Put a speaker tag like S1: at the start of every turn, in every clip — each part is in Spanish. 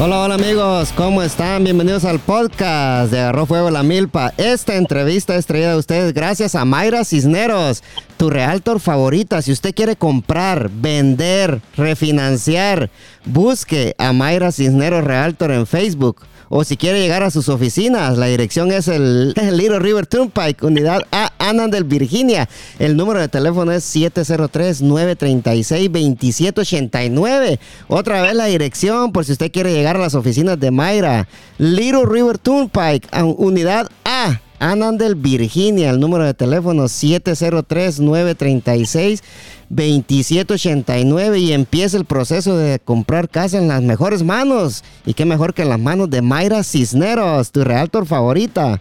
S1: Hola, hola amigos, ¿cómo están? Bienvenidos al podcast de Agarró Fuego la Milpa. Esta entrevista es traída a ustedes gracias a Mayra Cisneros, tu realtor favorita. Si usted quiere comprar, vender, refinanciar, busque a Mayra Cisneros Realtor en Facebook o si quiere llegar a sus oficinas, la dirección es el, Little River Turnpike, unidad A, Annandale, Virginia. El número de teléfono es 703-936-2789. Otra vez la dirección por si usted quiere llegar a las oficinas de Mayra. Little River Turnpike, unidad A. Annandale, Virginia. El número de teléfono 703-936-2789 y empieza el proceso de comprar casa en las mejores manos. Y qué mejor que en las manos de Mayra Cisneros, tu realtor favorita.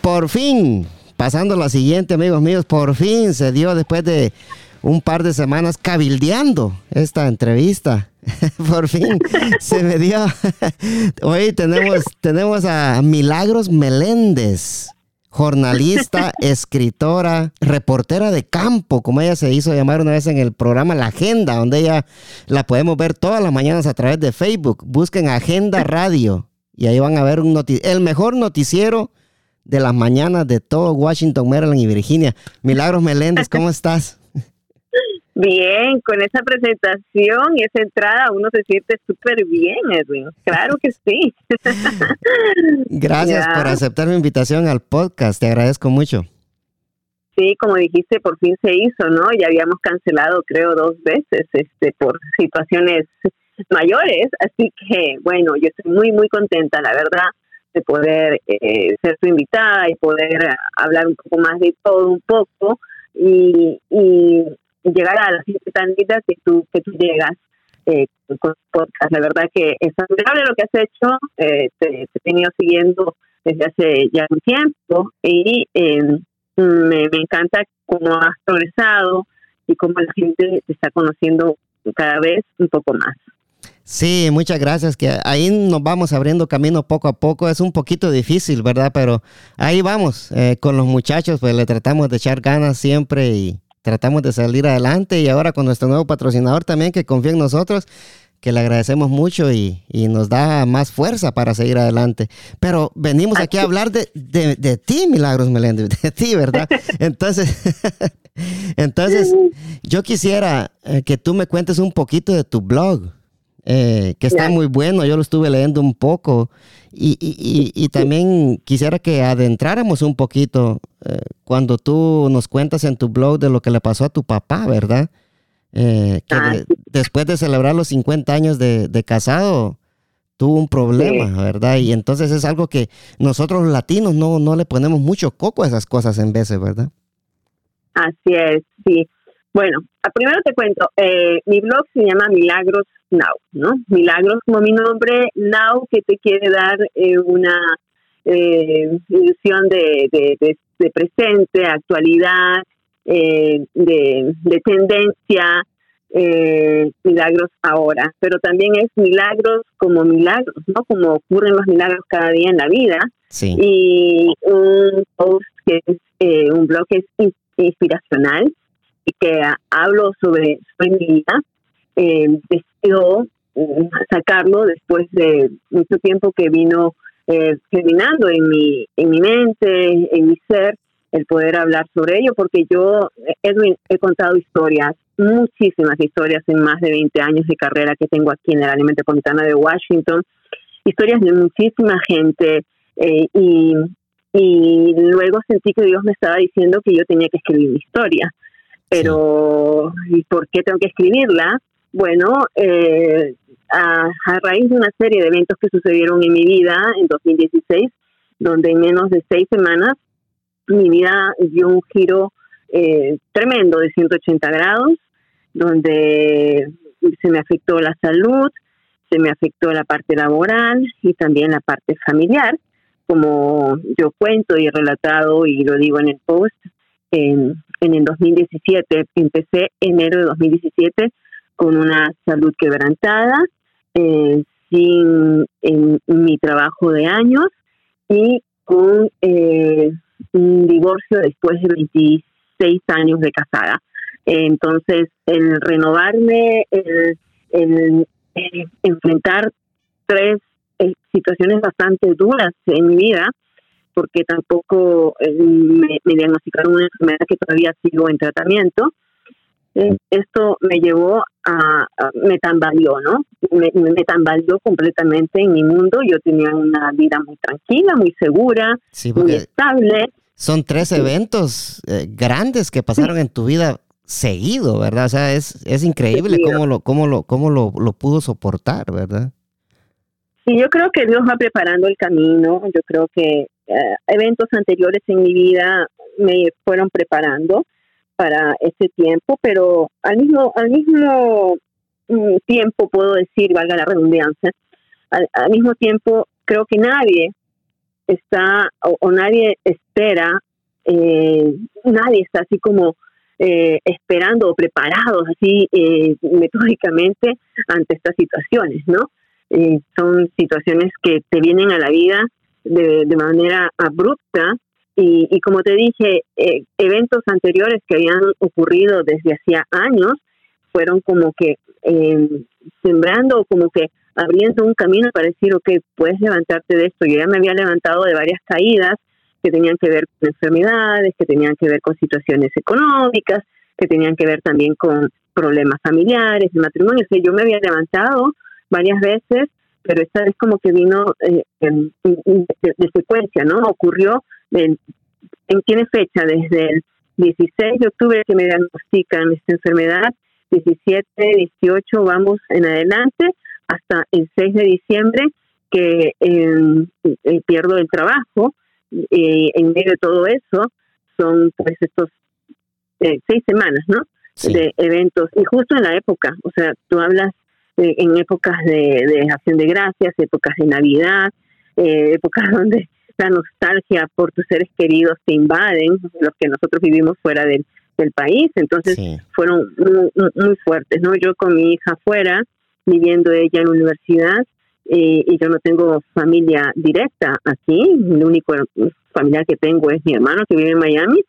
S1: Por fin, pasando a la siguiente, amigos míos, por fin se dio después de un par de semanas cabildeando esta entrevista. Por fin se me dio. Hoy tenemos, tenemos a Milagros Meléndez jornalista, escritora, reportera de campo, como ella se hizo llamar una vez en el programa La Agenda, donde ella la podemos ver todas las mañanas a través de Facebook. Busquen Agenda Radio y ahí van a ver un el mejor noticiero de las mañanas de todo Washington, Maryland y Virginia. Milagros Meléndez, ¿cómo estás?
S2: Bien, con esa presentación y esa entrada uno se siente súper bien, Edwin. Claro que sí.
S1: Gracias por aceptar mi invitación al podcast, te agradezco mucho.
S2: Sí, como dijiste, por fin se hizo, ¿no? Ya habíamos cancelado, creo, dos veces este, por situaciones mayores, así que, bueno, yo estoy muy, muy contenta, la verdad, de poder eh, ser tu invitada y poder hablar un poco más de todo un poco. Y, y llegar a la gente tan linda que tú, que tú llegas eh, con podcast. La verdad que es admirable lo que has hecho, eh, te, he venido siguiendo desde hace ya un tiempo y eh, me, me encanta cómo has progresado y cómo la gente te está conociendo cada vez un poco más.
S1: Sí, muchas gracias. Que ahí nos vamos abriendo camino poco a poco. Es un poquito difícil, ¿verdad? Pero ahí vamos. Eh, con los muchachos, pues le tratamos de echar ganas siempre y, tratamos de salir adelante y ahora con nuestro nuevo patrocinador también que confía en nosotros, que le agradecemos mucho y, nos da más fuerza para seguir adelante. Pero venimos aquí a hablar de, de, ti, Milagros Meléndez, de ti, ¿verdad? Entonces, entonces yo quisiera eh, que tú me cuentes un poquito de tu blog. Eh, que está muy bueno, yo lo estuve leyendo un poco y, y, y, también quisiera que adentráramos un poquito eh, cuando tú nos cuentas en tu blog de lo que le pasó a tu papá, ¿verdad? Eh, que ah, después de celebrar los 50 años de, casado, tuvo un problema, ¿verdad? Y entonces es algo que nosotros los latinos no, no le ponemos mucho coco a esas cosas en veces, ¿verdad?
S2: Así es, sí. Bueno, primero te cuento, eh, mi blog se llama Milagros Now, ¿no? Milagros como mi nombre, Now que te quiere dar eh, una eh, ilusión de, de, presente, actualidad, eh, de, de, tendencia, milagros ahora, pero también es milagros como milagros, ¿no? Como ocurren los milagros cada día en la vida.
S1: Sí.
S2: Y un post que es un blog que es inspiracional que hablo sobre, sobre mi vida eh, decidió mm, sacarlo después de mucho tiempo que vino eh, germinando en mi, en mi mente, en mi ser, el poder hablar sobre ello, porque yo, Edwin, he contado historias, muchísimas historias en más de 20 años de carrera que tengo aquí en el área metropolitana de Washington, historias de muchísima gente eh, y, y luego sentí que Dios me estaba diciendo que yo tenía que escribir mi historia. Pero, ¿y por qué tengo que escribirla? Bueno, eh, a, raíz de una serie de eventos que sucedieron en mi vida en 2016, donde en menos de seis semanas mi vida dio un giro eh, tremendo de 180 grados, donde se me afectó la salud, se me afectó la parte laboral y también la parte familiar, como yo cuento y he relatado y lo digo en el post. En, en el 2017, empecé enero de 2017 con una salud quebrantada, eh, sin mi trabajo de años y con eh, un divorcio después de 26 años de casada. Entonces, el renovarme, el, enfrentar tres eh, situaciones bastante duras en mi vida, porque tampoco eh, me, diagnosticaron una enfermedad que todavía sigo en tratamiento. Eh, esto me llevó a, me tambaleó, ¿no? Me, me, tambaleó completamente en mi mundo. Yo tenía una vida muy tranquila, muy segura, muy estable.
S1: Son tres eventos grandes que pasaron en tu vida seguido, ¿verdad? O sea, es, es increíble cómo, lo, cómo, lo, cómo lo, lo pudo soportar, ¿verdad?
S2: Sí, yo creo que Dios va preparando el camino. Yo creo que eh, eventos anteriores en mi vida me fueron preparando para este tiempo, pero al mismo, al mismo mm, tiempo puedo decir, valga la redundancia, al, mismo tiempo creo que nadie está o, nadie espera, eh, nadie está así como eh, esperando o preparados así metódicamente ante estas situaciones, ¿no? son situaciones que te vienen a la vida de, manera abrupta y, como te dije, eh, eventos anteriores que habían ocurrido desde hacía años fueron como que eh, sembrando, como que abriendo un camino para decir, ok, puedes levantarte de esto. Yo ya me había levantado de varias caídas que tenían que ver con enfermedades, que tenían que ver con situaciones económicas, que tenían que ver también con problemas familiares, de matrimonio. O sea, yo me había levantado varias veces pero esta vez como que vino eh, de, secuencia, ¿no? Ocurrió, en, tiene fecha desde el 16 de octubre que me diagnostican esta enfermedad, 17, 18, vamos en adelante, hasta el 6 de diciembre que em, eh, pierdo el trabajo. y en medio de todo eso son pues estos eh, seis semanas, ¿no? De eventos. Y justo en la época, o sea, tú hablas eh, en épocas de, acción de gracias, épocas de Navidad, eh, épocas donde la nostalgia por tus seres queridos te invaden, los que nosotros vivimos fuera del, país, entonces fueron muy, fuertes, ¿no? Yo con mi hija fuera, viviendo ella en la universidad, eh, y yo no tengo familia directa aquí, el único familiar que tengo es mi hermano que vive en Miami,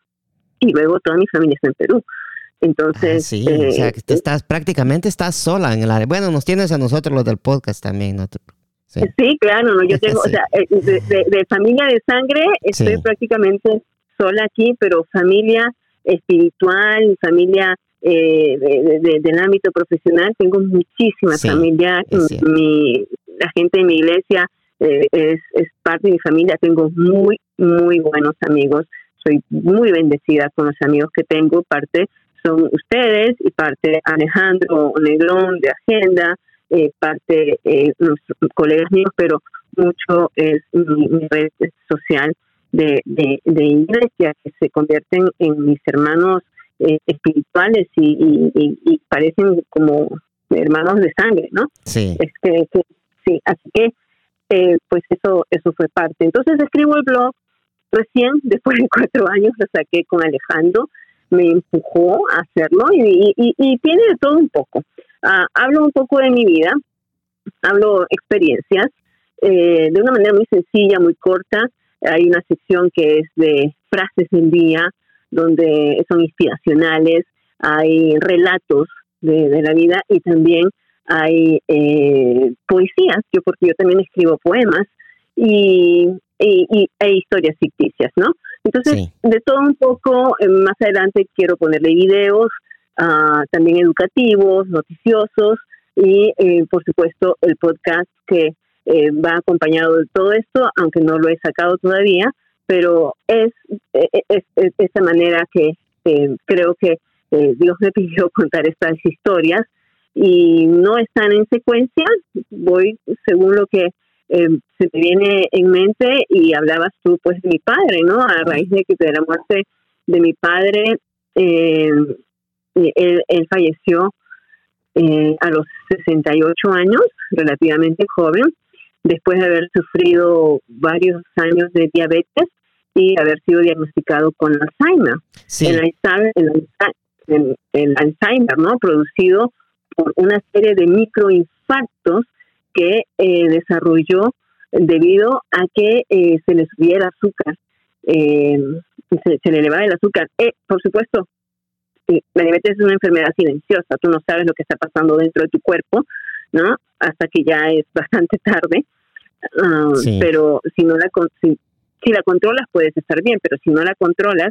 S2: y luego toda mi familia está en Perú. Entonces,
S1: sí, o sea, que eh, estás prácticamente estás sola en el área. Bueno, nos tienes a nosotros los del podcast también, ¿no?
S2: Sí. claro, no, yo tengo, o sea, eh, de, familia de sangre estoy prácticamente sola aquí, pero familia espiritual, familia eh, del ámbito profesional, tengo muchísima familia. Mi, la gente de mi iglesia es, es parte de mi familia, tengo muy, muy buenos amigos soy muy bendecida con los amigos que tengo, parte son ustedes y parte Alejandro Negrón de Agenda, eh, parte eh, nuestros colegas míos, pero mucho es mi, red social de, de, iglesia que se convierten en mis hermanos eh, espirituales y, y, parecen como hermanos de sangre, ¿no?
S1: Sí.
S2: Este, sí, así que eh, pues eso eso fue parte. Entonces escribo el blog recién, después de cuatro años, lo saqué con Alejandro me empujó a hacerlo y, y, tiene de todo un poco. Ah, hablo un poco de mi vida, hablo experiencias eh, de una manera muy sencilla, muy corta. Hay una sección que es de frases del día, donde son inspiracionales, hay relatos de, la vida y también hay eh, poesías, yo porque yo también escribo poemas y, y, y, e historias ficticias, ¿no? Entonces, de todo un poco, eh, más adelante quiero ponerle videos, uh, también educativos, noticiosos y, eh, por supuesto, el podcast que eh, va acompañado de todo esto, aunque no lo he sacado todavía, pero es, es, es, esa manera que creo que Dios me pidió contar estas historias y no están en secuencia, voy según lo que eh, se te viene en mente y hablabas tú pues de mi padre, ¿no? A raíz de que de la muerte de mi padre, eh, él, falleció eh, a los 68 años, relativamente joven, después de haber sufrido varios años de diabetes y haber sido diagnosticado con Alzheimer. El, el, el Alzheimer, ¿no? Producido por una serie de microinfartos que eh, desarrolló debido a que eh, se le subiera azúcar, eh, se, le elevaba el azúcar. por supuesto, la diabetes es una enfermedad silenciosa, tú no sabes lo que está pasando dentro de tu cuerpo, ¿no? Hasta que ya es bastante tarde, Ah, pero si no la si, si, la controlas puedes estar bien, pero si no la controlas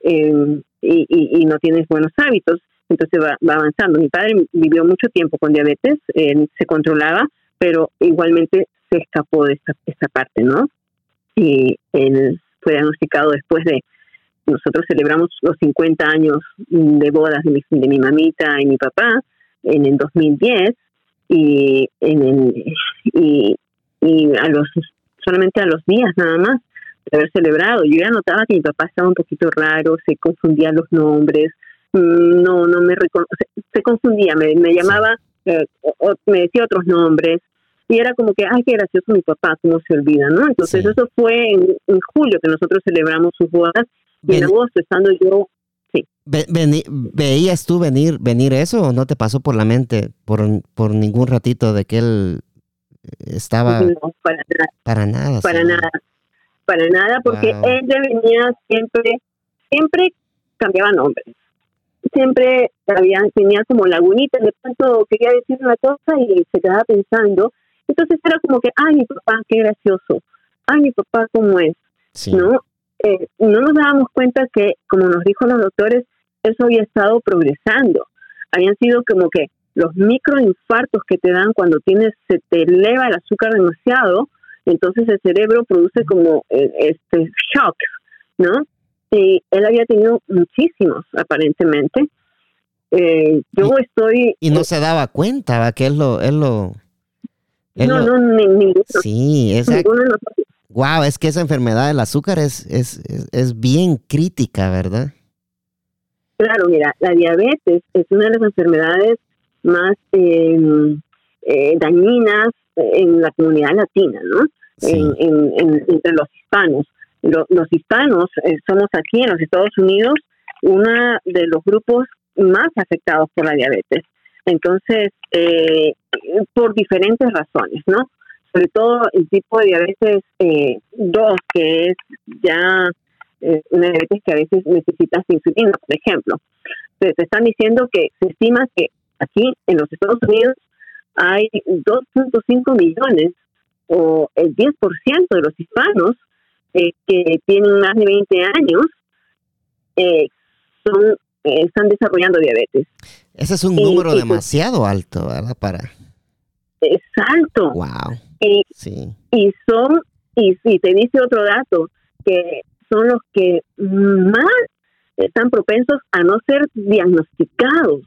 S2: eh, y, y, no tienes buenos hábitos, entonces va, va, avanzando. Mi padre vivió mucho tiempo con diabetes, se controlaba, pero igualmente se escapó de esta, esta parte, ¿no? Y él fue diagnosticado después de nosotros celebramos los 50 años de bodas de mi, de mi mamita y mi papá en el 2010 y en el, y, y a los solamente a los días nada más de haber celebrado yo ya notaba que mi papá estaba un poquito raro se confundían los nombres no no me se, confundía me, me llamaba eh, o, me decía otros nombres y era como que ay qué gracioso mi papá cómo se olvida no entonces eso fue en, en, julio que nosotros celebramos sus bodas y en agosto estando yo sí.
S1: Veías tú venir venir eso o no te pasó por la mente por por ningún ratito de que él estaba
S2: para nada.
S1: para nada
S2: para nada para nada porque él venía siempre siempre cambiaba nombres siempre había, tenía como lagunitas de pronto quería decir una cosa y se quedaba pensando entonces era como que ay mi papá qué gracioso ay mi papá cómo es no eh, no nos dábamos cuenta que como nos dijo los doctores eso había estado progresando habían sido como que los microinfartos que te dan cuando tienes, se te eleva el azúcar demasiado, entonces el cerebro produce como eh, este shock, ¿no? Y él había tenido muchísimos, aparentemente. Eh, yo estoy...
S1: Y no se daba cuenta, ¿va? Que él lo... Él lo
S2: no, no, ninguno.
S1: Sí, exacto. Wow, es que esa enfermedad del azúcar es, es, es bien crítica, ¿verdad?
S2: Claro, mira, la diabetes es una de las enfermedades más em, eh, dañinas en la comunidad latina, ¿no? entre los hispanos. los hispanos eh, somos aquí en los Estados Unidos uno de los grupos más afectados por la diabetes. Entonces, eh, por diferentes razones, ¿no? Sobre todo el tipo de diabetes 2, que es ya una diabetes que a veces necesitas insulina, por ejemplo. te están diciendo que se estima que Aquí en los Estados Unidos hay 2.5 millones o el 10% de los hispanos eh, que tienen más de 20 años eh, son, eh, están desarrollando diabetes.
S1: Ese es un número demasiado alto, ¿verdad? Para...
S2: Es alto.
S1: Wow.
S2: Y, sí. y son, y si te dice otro dato, que son los que más están propensos a no ser diagnosticados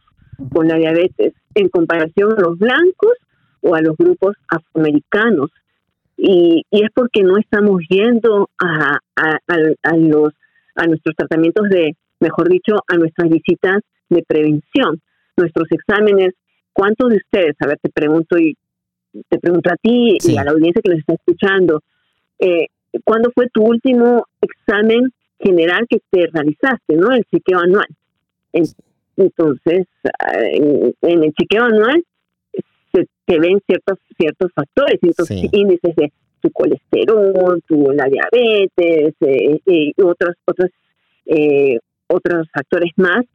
S2: con la diabetes en comparación a los blancos o a los grupos afroamericanos. Y, y es porque no estamos yendo a, a, los, a nuestros tratamientos de, mejor dicho, a nuestras visitas de prevención, nuestros exámenes. ¿Cuántos de ustedes, a ver, te pregunto y te pregunto a ti y a la audiencia que nos está escuchando, eh, ¿cuándo fue tu último examen general que te realizaste, no? El chequeo anual. Entonces, en, el chequeo anual se, ven ciertos ciertos factores, ciertos índices de tu colesterol, tu la diabetes eh, y otros otros eh, otros factores más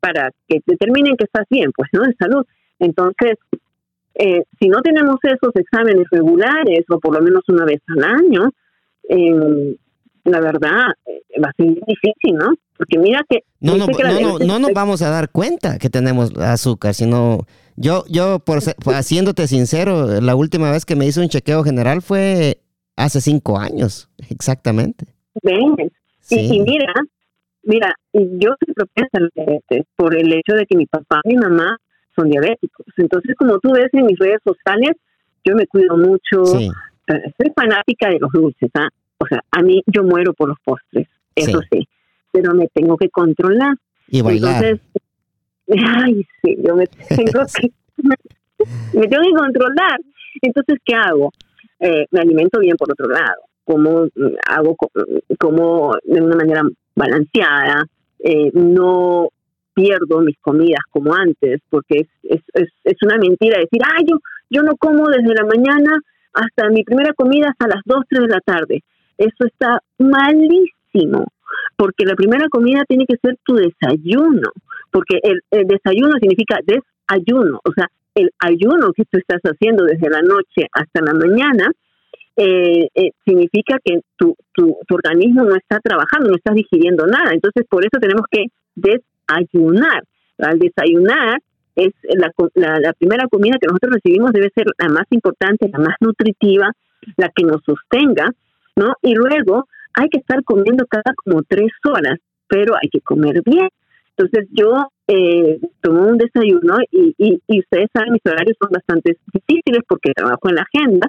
S2: para que determinen que estás bien, pues, ¿no? De salud. Entonces, eh, si no tenemos esos exámenes regulares o por lo menos una vez al año, eh, la verdad eh, va a ser difícil, ¿no? Porque mira que...
S1: No, no, no, no, nos vamos a dar cuenta que tenemos azúcar, sino yo, yo por, haciéndote sincero, la última vez que me hice un chequeo general fue hace cinco años, exactamente.
S2: Ven, y, mira, mira, yo soy propensa a diabetes por el hecho de que mi papá y mi mamá son diabéticos. Entonces, como tú ves en mis redes sociales, yo me cuido mucho. Sí. Eh, soy fanática de los dulces, ¿ah? O sea, a mí yo muero por los postres, eso sí, pero me tengo que controlar.
S1: Y bailar.
S2: Entonces, ay, sí, yo me tengo que, me, tengo que controlar. Entonces, ¿qué hago? Eh, me alimento bien por otro lado, como mm, hago como de una manera balanceada, eh, no pierdo mis comidas como antes, porque es, es, es, una mentira decir, ay, yo, yo no como desde la mañana hasta mi primera comida hasta las 2, 3 de la tarde. Eso está malísimo, porque la primera comida tiene que ser tu desayuno, porque el, desayuno significa desayuno, o sea, el ayuno que tú estás haciendo desde la noche hasta la mañana eh, eh, significa que tu, tu, tu, organismo no está trabajando, no estás digiriendo nada. Entonces, por eso tenemos que desayunar. Al desayunar, es la, la, primera comida que nosotros recibimos debe ser la más importante, la más nutritiva, la que nos sostenga, ¿no? Y luego hay que estar comiendo cada como tres horas, pero hay que comer bien. Entonces yo eh, tomo un desayuno y, y, y, ustedes saben, mis horarios son bastante difíciles porque trabajo en la agenda.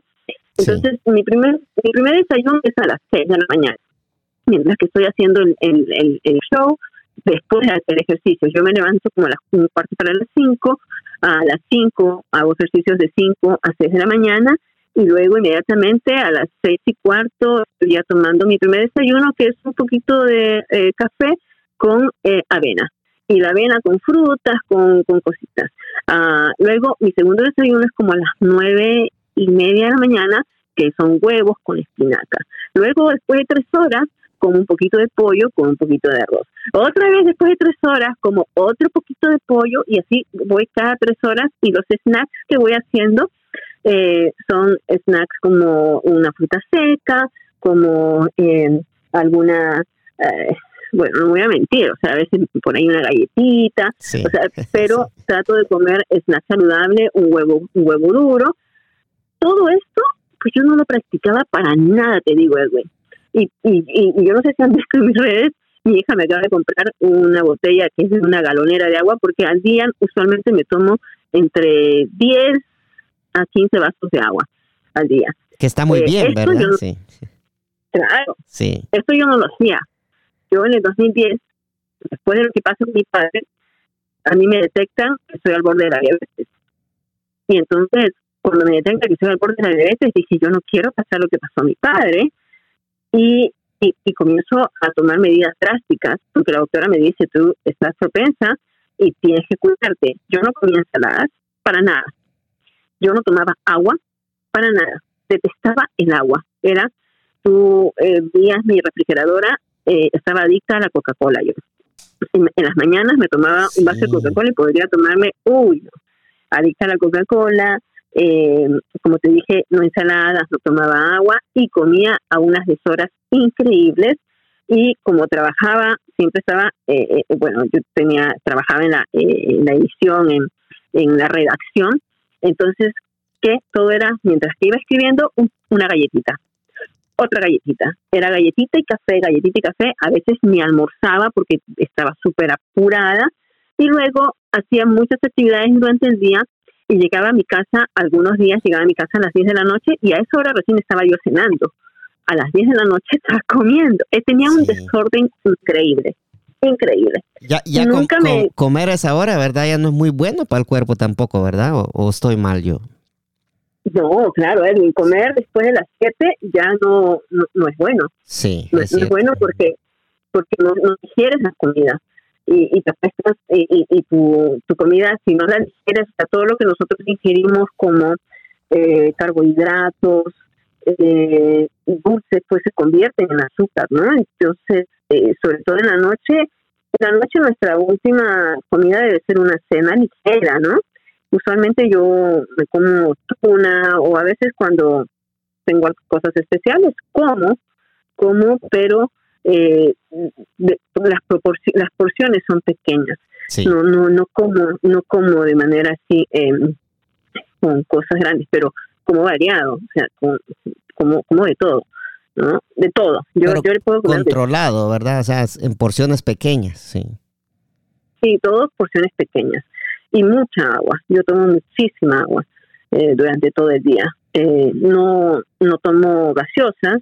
S2: Entonces mi primer mi primer desayuno es a las seis de la mañana, mientras que estoy haciendo el, el, el, show, después de hacer ejercicio. Yo me levanto como a las un cuarto para las cinco, a las cinco hago ejercicios de cinco a seis de la mañana y luego inmediatamente a las seis y cuarto ya tomando mi primer desayuno que es un poquito de eh, café con eh, avena y la avena con frutas, con, con cositas. Uh, luego mi segundo desayuno es como a las nueve y media de la mañana, que son huevos con espinaca. Luego después de tres horas como un poquito de pollo con un poquito de arroz. Otra vez después de tres horas como otro poquito de pollo y así voy cada tres horas y los snacks que voy haciendo eh, son snacks como una fruta seca, como eh, alguna, eh, bueno, no voy a mentir, o sea, a veces por ahí una galletita, o sea, pero trato de comer snack saludable, un huevo, un huevo duro. Todo esto, pues yo no lo practicaba para nada, te digo, Edwin. Y, y, y yo no sé si han visto en mis redes, mi hija me acaba de comprar una botella que es de una galonera de agua, porque al día usualmente me tomo entre 10 a 15 vasos de agua al día.
S1: Que está muy eh, bien, ¿verdad? sí,
S2: Claro. Sí. Esto yo no lo hacía. Yo en el 2010, después de lo que pasó con mi padre, a mí me detectan que soy al borde de la diabetes. Y entonces, cuando me detectan que soy al borde de la diabetes, dije, yo no quiero pasar lo que pasó a mi padre. Y, y, y comienzo a tomar medidas drásticas, porque la doctora me dice, tú estás propensa y tienes que cuidarte. Yo no comía ensaladas para nada. Yo no tomaba agua para nada. Detestaba el agua. Era, tú eh, vías mi refrigeradora, eh, estaba adicta a la Coca-Cola. Yo en, las mañanas me tomaba un vaso de Coca-Cola y podría tomarme, uy, adicta a la Coca-Cola. Eh, como te dije, no ensaladas, no tomaba agua y comía a unas deshoras increíbles. Y como trabajaba, siempre estaba, eh, bueno, yo tenía, trabajaba en la, en la edición, en, en la redacción, entonces, que todo era, mientras que iba escribiendo, una galletita, otra galletita. Era galletita y café, galletita y café. A veces me almorzaba porque estaba súper apurada y luego hacía muchas actividades durante el día y llegaba a mi casa, algunos días llegaba a mi casa a las 10 de la noche y a esa hora recién estaba yo cenando. A las 10 de la noche estaba comiendo. Eh, tenía un desorden increíble increíble.
S1: Ya, ya Nunca me... comer a esa hora, ¿verdad? Ya no es muy bueno para el cuerpo tampoco, ¿verdad? ¿O, estoy mal yo?
S2: No, claro, Edwin, comer después de las 7 ya no, no, es bueno.
S1: Sí.
S2: No es, bueno porque, porque no, no digieres la comida. Y, y, te y, y, tu, tu comida, si no la digieres, o todo lo que nosotros ingerimos como eh, carbohidratos, eh, dulces, pues se convierten en azúcar, ¿no? Entonces, eh, sobre todo en la noche, en la noche nuestra última comida debe ser una cena ligera, ¿no? Usualmente yo me como tuna o a veces cuando tengo cosas especiales, como, como, pero eh, las, las porciones son pequeñas. No, no, no como, no como de manera así em, con cosas grandes, pero como variado, o sea, como, como de todo. ¿no? De todo. Yo, yo le puedo
S1: controlado, ¿verdad? O sea, en porciones pequeñas, sí.
S2: Sí, todo porciones pequeñas. Y mucha agua. Yo tomo muchísima agua eh, durante todo el día. Eh, no, no tomo gaseosas.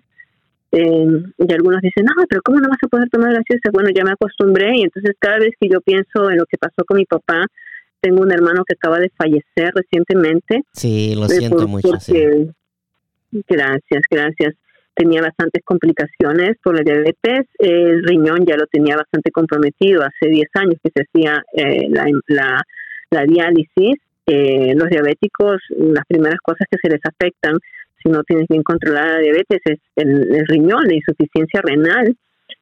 S2: Eh, y algunos dicen, no, pero ¿cómo no vas a poder tomar gaseosas? Bueno, ya me acostumbré y entonces cada vez que yo pienso en lo que pasó con mi papá, tengo un hermano que acaba de fallecer recientemente.
S1: Sí, lo siento mucho.
S2: Gracias, gracias tenía bastantes complicaciones por la diabetes, el riñón ya lo tenía bastante comprometido hace 10 años que se hacía eh, la, la, diálisis. Eh, los diabéticos, las primeras cosas que se les afectan si no tienes bien controlada la diabetes es el, riñón, la insuficiencia renal,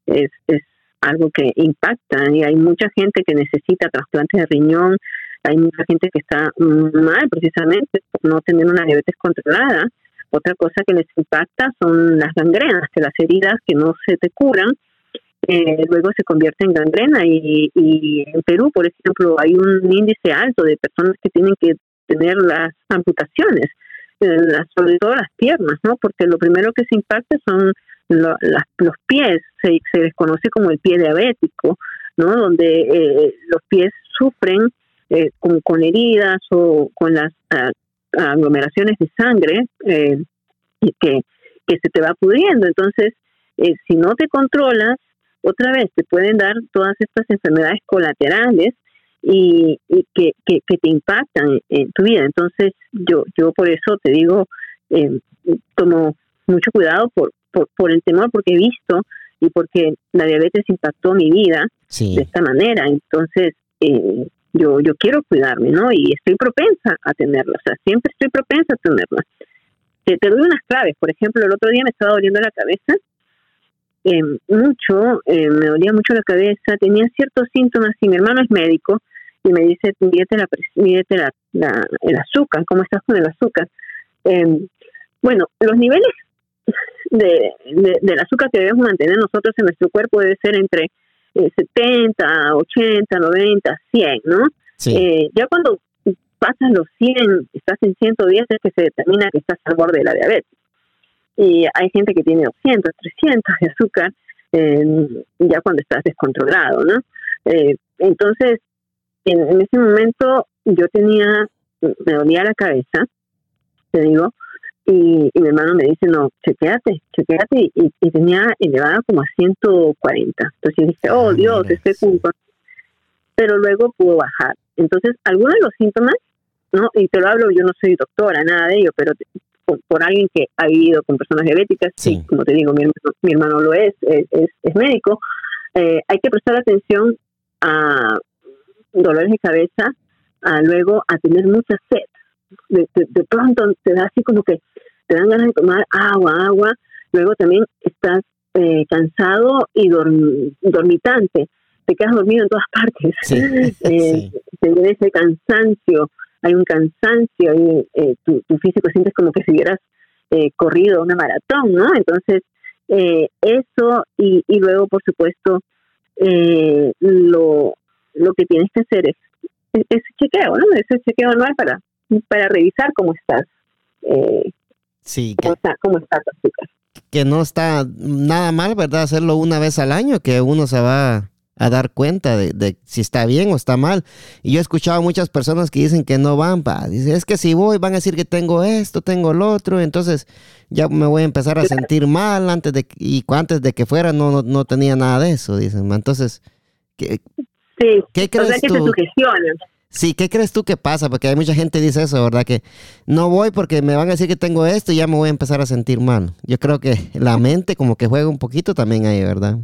S2: es, es algo que impacta y hay mucha gente que necesita trasplantes de riñón, hay mucha gente que está mal precisamente por no tener una diabetes controlada. Otra cosa que les impacta son las gangrenas, que las heridas que no se te curan, eh, luego se convierte en gangrena y, y en Perú, por ejemplo, hay un índice alto de personas que tienen que tener las amputaciones, eh, sobre todo las piernas, ¿no? Porque lo primero que se impacta son los pies, se, se, desconoce como el pie diabético, ¿no? Donde eh, los pies sufren eh, con, con, heridas o con las ah, aglomeraciones de sangre eh, que, que se te va pudriendo. Entonces, si no te controlas, otra vez te pueden dar todas estas enfermedades colaterales y, que, que, te impactan en tu vida. Entonces, yo, yo por eso te digo, eh, tomo mucho cuidado por, por, por, el temor, porque he visto y porque la diabetes impactó mi vida de esta manera. Entonces, eh, yo, yo quiero cuidarme, ¿no? Y estoy propensa a tenerla, o sea, siempre estoy propensa a tenerla. Te, te doy unas claves, por ejemplo, el otro día me estaba doliendo la cabeza eh, mucho, eh, me dolía mucho la cabeza, tenía ciertos síntomas y mi hermano es médico y me dice, mídete, la, mídete la, el azúcar, ¿cómo estás con el azúcar? Eh, bueno, los niveles de, del azúcar que debemos mantener nosotros en nuestro cuerpo debe ser entre 70, 80, 90, 100, ¿no? ya cuando pasas los 100, estás en 110, es que se determina que estás al borde de la diabetes y hay gente que tiene 200, 300 de azúcar eh, ya cuando estás descontrolado, ¿no? Eh, entonces, en, ese momento yo tenía, me dolía la cabeza, te digo, y, mi hermano me dice, no, chequeate, chequeate, y, y, tenía elevada como a 140. Entonces dije, oh ah, Dios, este punto. Pero luego pudo bajar. Entonces, algunos de los síntomas, ¿no? Y te lo hablo, yo no soy doctora, nada de ello, pero por, alguien que ha vivido con personas diabéticas, sí. como te digo, mi hermano, mi hermano lo es, es, es médico, eh, hay que prestar atención a dolores de cabeza, a luego a tener mucha sed. De, de, pronto te da así como que te dan ganas de tomar agua, agua, luego también estás eh, cansado y dormitante, te quedas dormido en todas partes, sí, eh, sí. ese cansancio, hay un cansancio, y eh, tu, físico sientes como que si hubieras eh, corrido una maratón, ¿no? Entonces, eh, eso y, y, luego, por supuesto, lo, lo que tienes que hacer es ese chequeo, ¿no? Ese chequeo anual para, para revisar cómo estás.
S1: sí.
S2: Cómo, está, cómo está tu azúcar.
S1: Que no está nada mal, ¿verdad? Hacerlo una vez al año, que uno se va a dar cuenta de, si está bien o está mal. Y yo he escuchado a muchas personas que dicen que no van, pa. Dice, es que si voy van a decir que tengo esto, tengo lo otro, entonces ya me voy a empezar a sentir mal antes de y antes de que fuera no, no, tenía nada de eso, dicen. Entonces, ¿qué,
S2: ¿qué crees tú?
S1: Sí, ¿qué crees tú que pasa? Porque hay mucha gente que dice eso, ¿verdad? Que no voy porque me van a decir que tengo esto y ya me voy a empezar a sentir mal. Yo creo que la mente como que juega un poquito también ahí, ¿verdad?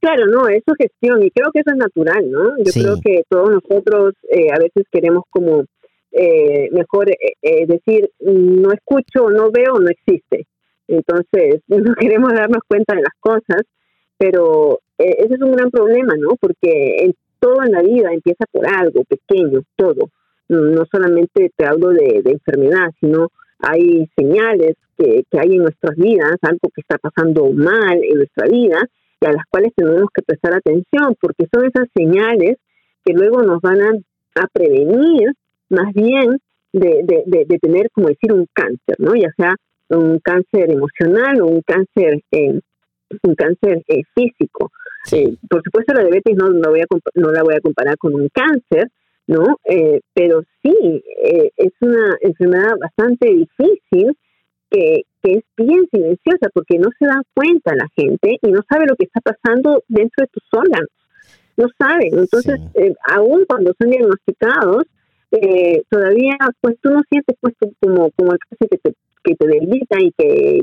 S2: Claro, no, es su gestión y creo que eso es natural, ¿no? Yo creo que todos nosotros eh, a veces queremos como eh, mejor eh, decir, no escucho, no veo, no existe. Entonces, no queremos darnos cuenta de las cosas, pero ese es un gran problema, ¿no? Porque todo en la vida empieza por algo pequeño, todo. No solamente te hablo de, de enfermedad, sino hay señales que, que hay en nuestras vidas, algo que está pasando mal en nuestra vida, y a las cuales tenemos que prestar atención, porque son esas señales que luego nos van a, prevenir más bien de, de, tener, como decir, un cáncer, ¿no? Ya sea un cáncer emocional o un cáncer, eh, un cáncer eh, físico. Eh, por supuesto, la diabetes no, no, voy a, no la voy a comparar con un cáncer, ¿no? pero sí, es una enfermedad bastante difícil que, es bien silenciosa porque no se da cuenta la gente y no sabe lo que está pasando dentro de tus órganos. No saben. Entonces, eh, aún cuando son diagnosticados, eh, todavía pues tú no sientes pues como, como el caso que te, que te debilita y que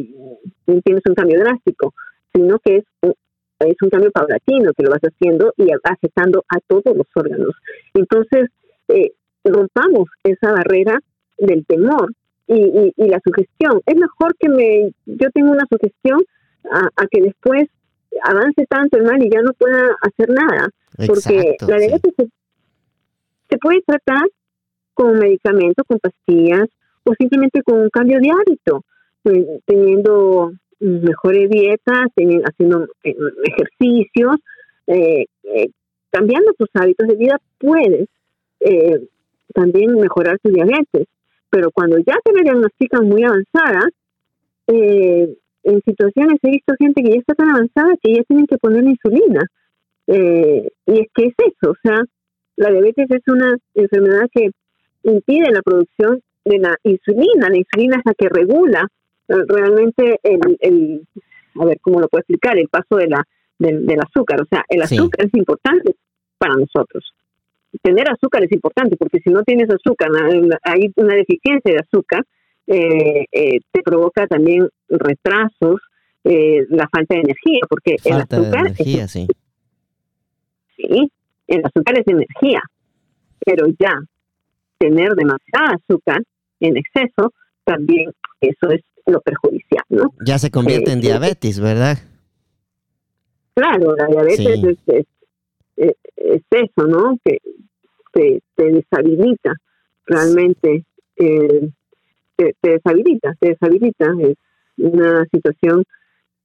S2: tienes un cambio drástico, sino que es un, es un cambio paulatino que lo vas haciendo y afectando a todos los órganos. Entonces, eh, rompamos esa barrera del temor y, y, la sugestión. Es mejor que me yo tenga una sugestión a, que después avance tanto el mal y ya no pueda hacer nada. porque la diabetes se, puede tratar con medicamentos, con pastillas o simplemente con un cambio de hábito. teniendo mejores dietas, haciendo eh, ejercicios, eh, eh, cambiando tus hábitos de vida, puedes también mejorar tu diabetes. Pero cuando ya te diagnostican muy avanzada, en situaciones he visto gente que ya está tan avanzada que ya tienen que poner insulina. y es que es eso, o sea, la diabetes es una enfermedad que impide la producción de la insulina. La insulina es la que regula realmente el, el a ver, ¿cómo lo puedo explicar? El paso de la, del, azúcar. O sea, el azúcar es importante para nosotros. Tener azúcar es importante porque si no tienes azúcar, hay una deficiencia de azúcar, eh, eh, te provoca también retrasos, eh, la falta de energía, porque el azúcar...
S1: energía, sí.
S2: Sí, el azúcar es energía, pero ya tener demasiada azúcar en exceso, también eso es lo perjudicial, ¿no?
S1: Ya se convierte en eh, diabetes, ¿verdad?
S2: Claro, la diabetes es, eso, ¿no? Que te, deshabilita realmente, eh, te, deshabilita, te deshabilita. Es una situación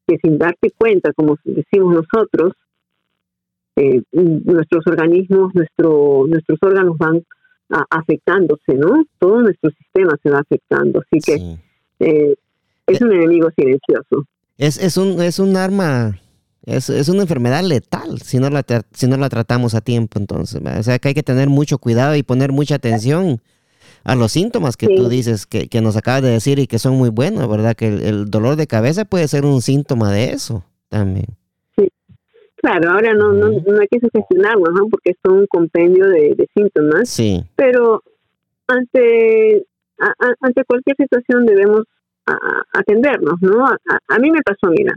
S2: que sin darte cuenta, como decimos nosotros, eh, nuestros organismos, nuestro, nuestros órganos van afectándose, ¿no? Todo nuestro sistema se va afectando. Así que eh, es un enemigo silencioso.
S1: Es, es, un, es un arma, es, es una enfermedad letal si no, la, si no la tratamos a tiempo. Entonces, o sea que hay que tener mucho cuidado y poner mucha atención a los síntomas que tú dices, que, que, nos acabas de decir y que son muy buenos, ¿verdad? Que el, dolor de cabeza puede ser un síntoma de eso también.
S2: Sí, claro, ahora no, no, no hay que sugestionarlo, ¿no? Porque es un compendio de, de síntomas.
S1: Sí.
S2: Pero ante, ante cualquier situación debemos atendernos, ¿no? A, mí me pasó, mira,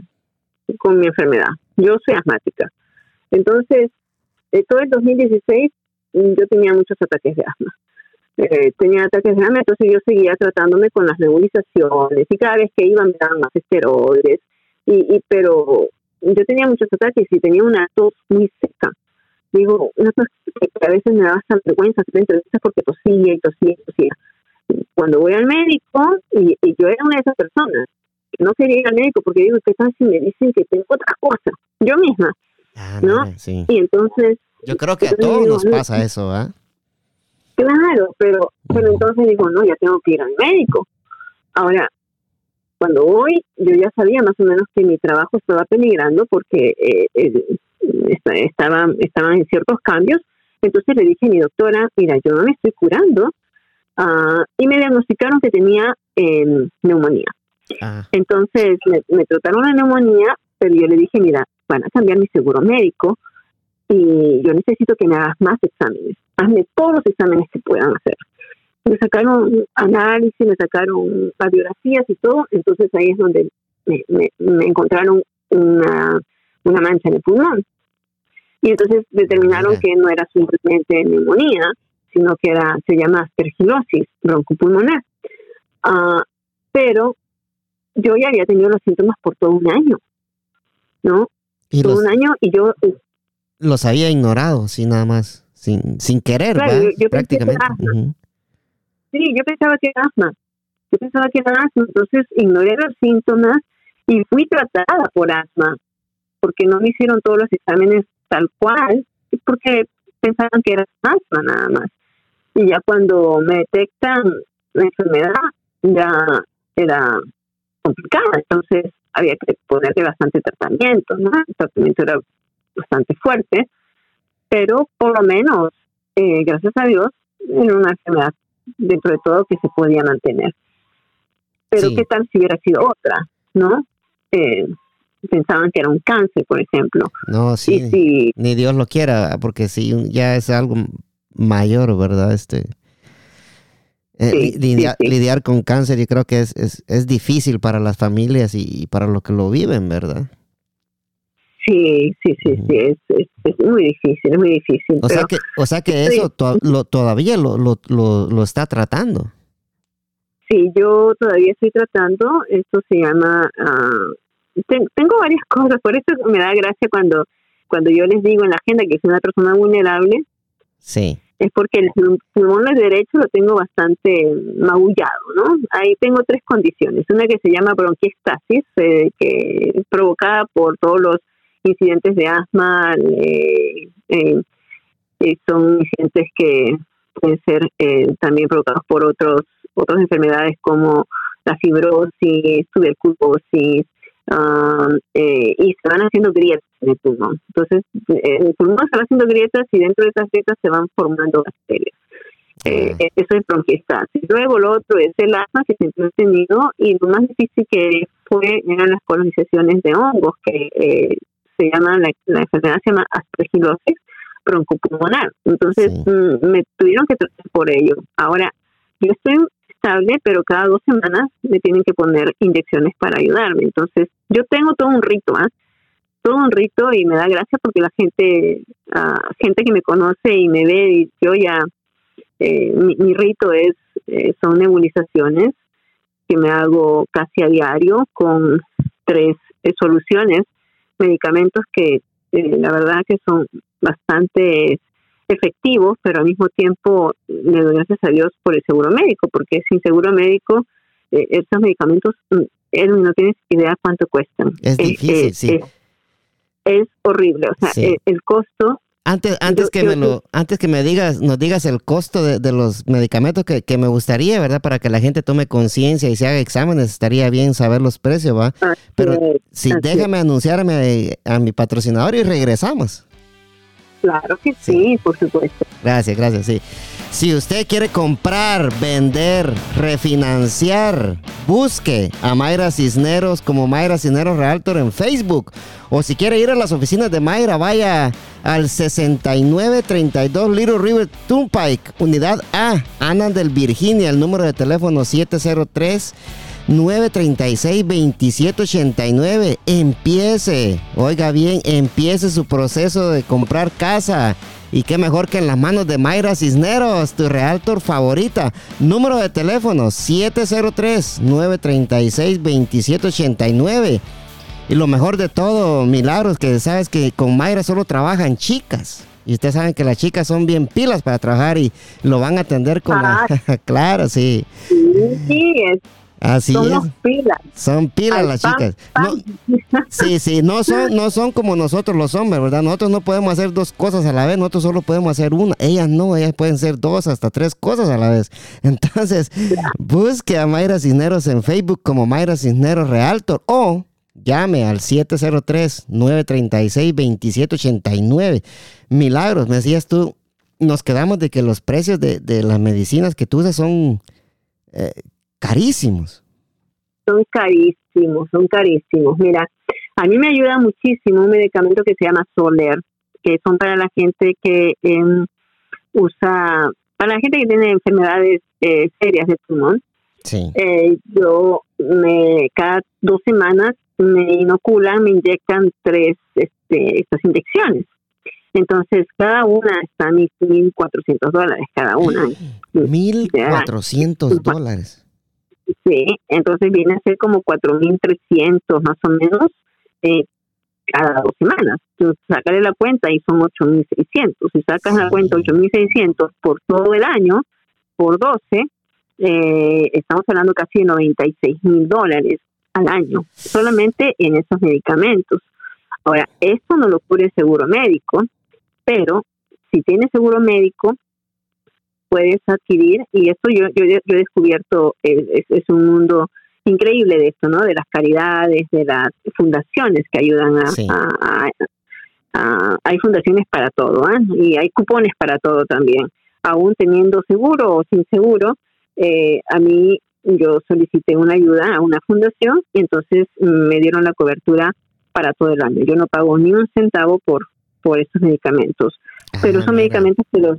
S2: con mi enfermedad. Yo soy asmática. Entonces, todo el 2016 mm, yo tenía muchos ataques de asma. Eh, tenía ataques de asma, entonces yo seguía tratándome con las nebulizaciones y cada vez que iba me daban más esteroides. Y, pero yo tenía muchos ataques y tenía una tos muy seca. Digo, una tos que a veces me daba hasta vergüenza entrevistas porque tosía y tosía y tosía cuando voy al médico, y, yo era una de esas personas, no quería ir al médico porque digo, ¿qué tal si me dicen que tengo otra cosa? Yo misma, ah, ¿no? Y entonces...
S1: Yo creo que a todos nos pasa eso, ¿ah?
S2: Claro, pero, pero entonces digo, no, ya tengo que ir al médico. Ahora, cuando voy, yo ya sabía más o menos que mi trabajo estaba peligrando porque eh, estaba, estaban en ciertos cambios. Entonces le dije a mi doctora, mira, yo no me estoy curando, Ah, y me diagnosticaron que tenía em, neumonía. Ah. Entonces me, trataron la neumonía, pero yo le dije, mira, van a cambiar mi seguro médico y yo necesito que me hagas más exámenes. Hazme todos los exámenes que puedan hacer. Me sacaron análisis, me sacaron radiografías y todo, entonces ahí es donde me, me, encontraron una, una mancha en el pulmón. Y entonces determinaron que no era simplemente neumonía, sino que era, se llama aspergilosis broncopulmonar. Uh, pero yo ya había tenido los síntomas por todo un año, ¿no? todo un año y yo... Eh,
S1: los había ignorado, sí, nada más, sin, sin querer, prácticamente.
S2: Sí, yo pensaba que era asma. Yo pensaba que era asma, entonces ignoré los síntomas y fui tratada por asma, porque no me hicieron todos los exámenes tal cual, porque pensaban que era asma nada más y ya cuando me detectan la enfermedad ya era complicada, entonces había que ponerle bastante tratamiento, ¿no? El tratamiento era bastante fuerte, pero por lo menos, eh, gracias a Dios, era una enfermedad dentro de todo que se podía mantener. Pero qué tal si hubiera sido otra, ¿no? Eh, pensaban que era un cáncer, por ejemplo.
S1: No, sí, si, ni Dios lo quiera, porque si ya es algo mayor, ¿verdad? Este, eh, lidiar, con cáncer yo creo que es, es, difícil para las familias y, para los que lo viven, ¿verdad?
S2: Sí, sí, sí, sí, es, es, muy difícil, es muy difícil.
S1: O sea que, o sea que eso lo, todavía lo, lo, lo, está tratando.
S2: Sí, yo todavía estoy tratando, esto se llama, uh, tengo varias cosas, por eso me da gracia cuando, cuando yo les digo en la agenda que soy una persona vulnerable,
S1: Sí.
S2: Es porque el pulmón derecho lo tengo bastante magullado, ¿no? Ahí tengo tres condiciones. Una que se llama bronquiestasis, eh, que provocada por todos los incidentes de asma, eh, eh, son incidentes que pueden ser también provocados por otros otras enfermedades como la fibrosis, tuberculosis, Eh, y se van haciendo grietas en el pulmón. Entonces, eh, el pulmón se va haciendo grietas y dentro de esas grietas se van formando bacterias. Eh, eso es bronquiestasis. Luego lo otro es el asma que siempre he tenido y lo más difícil que fue eran las colonizaciones de hongos que se llaman, la, enfermedad se llama aspergilosis broncopulmonar. Entonces mm, me tuvieron que tratar por ello. Ahora, yo estoy pero cada dos semanas me tienen que poner inyecciones para ayudarme. Entonces, yo tengo todo un rito, ¿ah? todo un rito y me da gracia porque la gente, uh, gente que me conoce y me ve y yo ya, eh, mi, rito es, eh, son nebulizaciones que me hago casi a diario con tres eh, soluciones, medicamentos que la verdad que son bastante efectivos, pero al mismo tiempo le doy gracias a Dios por el seguro médico, porque sin seguro médico eh, estos medicamentos mm, él no tienes idea cuánto cuestan.
S1: Es eh, difícil,
S2: eh,
S1: sí.
S2: Es, horrible, o sea, el, costo
S1: antes, antes que me lo, antes que me digas, nos digas el costo de, los medicamentos que, que, me gustaría, ¿verdad? Para que la gente tome conciencia y se haga exámenes, estaría bien saber los precios, ¿va? Pero si déjame anunciarme a, a, mi patrocinador y regresamos.
S2: Claro que sí, por supuesto.
S1: Gracias, gracias, sí. Si usted quiere comprar, vender, refinanciar, busque a Mayra Cisneros como Mayra Cisneros Realtor en Facebook. O si quiere ir a las oficinas de Mayra, vaya al 6932 Little River Turnpike, unidad A, del Virginia, el número de teléfono 703 936-2789. Empiece, oiga bien, empiece su proceso de comprar casa. Y qué mejor que en las manos de Mayra Cisneros, tu realtor favorita. Número de teléfono 703-936-2789. Y lo mejor de todo, Milagros, que sabes que con Mayra solo trabajan chicas. Y ustedes saben que las chicas son bien pilas para trabajar y lo van a atender con la... claro, sí.
S2: Sí, es
S1: Así
S2: Son pilas.
S1: Son pilas las chicas. sí, sí, no son, no son como nosotros los hombres, ¿verdad? Nosotros no podemos hacer dos cosas a la vez, nosotros solo podemos hacer una. Ellas no, ellas pueden ser dos hasta tres cosas a la vez. Entonces, busque a Mayra Cisneros en Facebook como Mayra Cisneros Realtor o llame al 703-936-2789. Milagros, me decías tú, nos quedamos de que los precios de, las medicinas que tú usas son eh, carísimos.
S2: Son carísimos, son carísimos. Mira, a mí me ayuda muchísimo un medicamento que se llama Soler, que son para la gente que em, usa, para la gente que tiene enfermedades eh, serias de pulmón.
S1: Sí.
S2: Eh, yo me cada dos semanas me inoculan, me inyectan tres este, estas inyecciones. Entonces, cada una está a 1.400 dólares cada una.
S1: 1.400 dólares.
S2: Sí, entonces viene a ser como 4.300 más o menos eh, cada dos semanas. Entonces, sacarle la cuenta y son 8.600. Si sacas la cuenta 8.600 por todo el año, por 12, eh, estamos hablando casi de 96 mil dólares al año, solamente en esos medicamentos. Ahora, esto no lo cubre el seguro médico, pero si tienes seguro médico, puedes adquirir, y esto yo, yo, he descubierto, es, es, un mundo increíble de esto, ¿no? De las caridades, de las fundaciones que ayudan a... hay fundaciones para todo, ¿eh? Y hay cupones para todo también. Aún teniendo seguro o sin seguro, eh, a mí yo solicité una ayuda a una fundación y entonces me dieron la cobertura para todo el año. Yo no pago ni un centavo por, por estos medicamentos, pero son medicamentos que los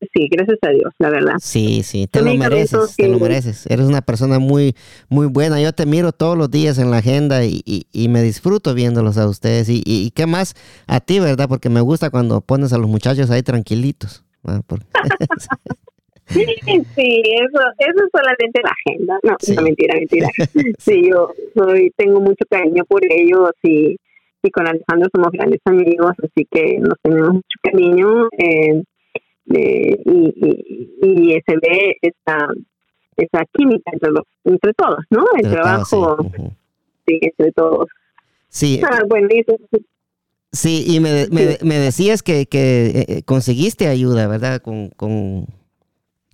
S2: sí, gracias a Dios, la verdad.
S1: Sí, sí, te lo mereces, te lo mereces. Eres una persona muy, muy buena. Yo te miro todos los días en la agenda y, y, me disfruto viéndolos a ustedes. Y, y, qué más a ti, ¿verdad? Porque me gusta cuando pones a los muchachos ahí tranquilitos.
S2: sí, sí, eso, eso es solamente la agenda. No, no mentira, mentira. Sí, yo soy, tengo mucho cariño por ellos y, y con Alejandro somos grandes amigos, así que nos tenemos mucho cariño. Eh, eh, y, se ve esa, esa química entre, los, entre todos, ¿no? El trabajo, sí. entre todos.
S1: Sí.
S2: Ah, bueno,
S1: Sí, y me, me, decías que, que eh, eh, conseguiste ayuda, ¿verdad? Con, con...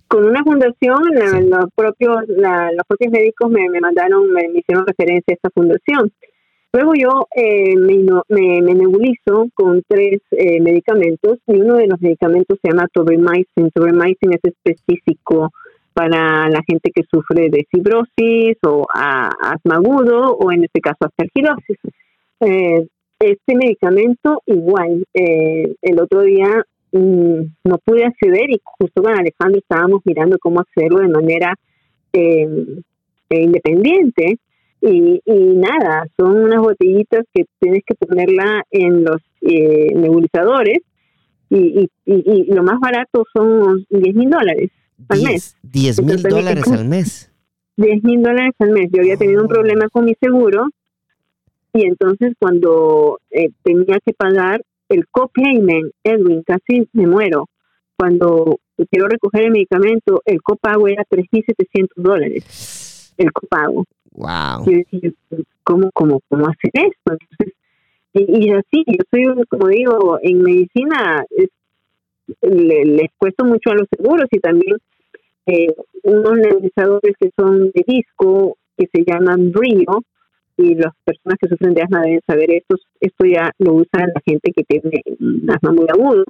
S2: con una fundación, los, propios, los propios médicos me, me mandaron, me, hicieron referencia a esta fundación. Luego yo eh, me, nebulizo con tres medicamentos y uno de los medicamentos se llama Tobramycin. Tobramycin es específico para la gente que sufre de fibrosis o asma agudo o en este caso aspergilosis. Eh, este medicamento igual, eh, el otro día mm, no pude acceder y justo con Alejandro estábamos mirando cómo hacerlo de manera eh, independiente y, nada, son unas botellitas que tienes que ponerla en los eh, nebulizadores y, y, lo más barato son 10 mil dólares al mes.
S1: 10 mil dólares al mes.
S2: 10 mil dólares al mes. Yo había tenido un oh. problema con mi seguro y entonces cuando eh, tenía que pagar el copayment, Edwin, casi me muero. Cuando quiero recoger el medicamento, el copago era 3.700 dólares. El copago.
S1: Wow.
S2: Y yo ¿cómo, cómo, cómo hacer esto? y, así, yo soy, como digo, en medicina les cuesta mucho a los seguros y también eh, unos nebulizadores que son de disco, que se llaman Brio, y las personas que sufren de asma deben saber esto, esto ya lo usa la gente que tiene asma muy agudo.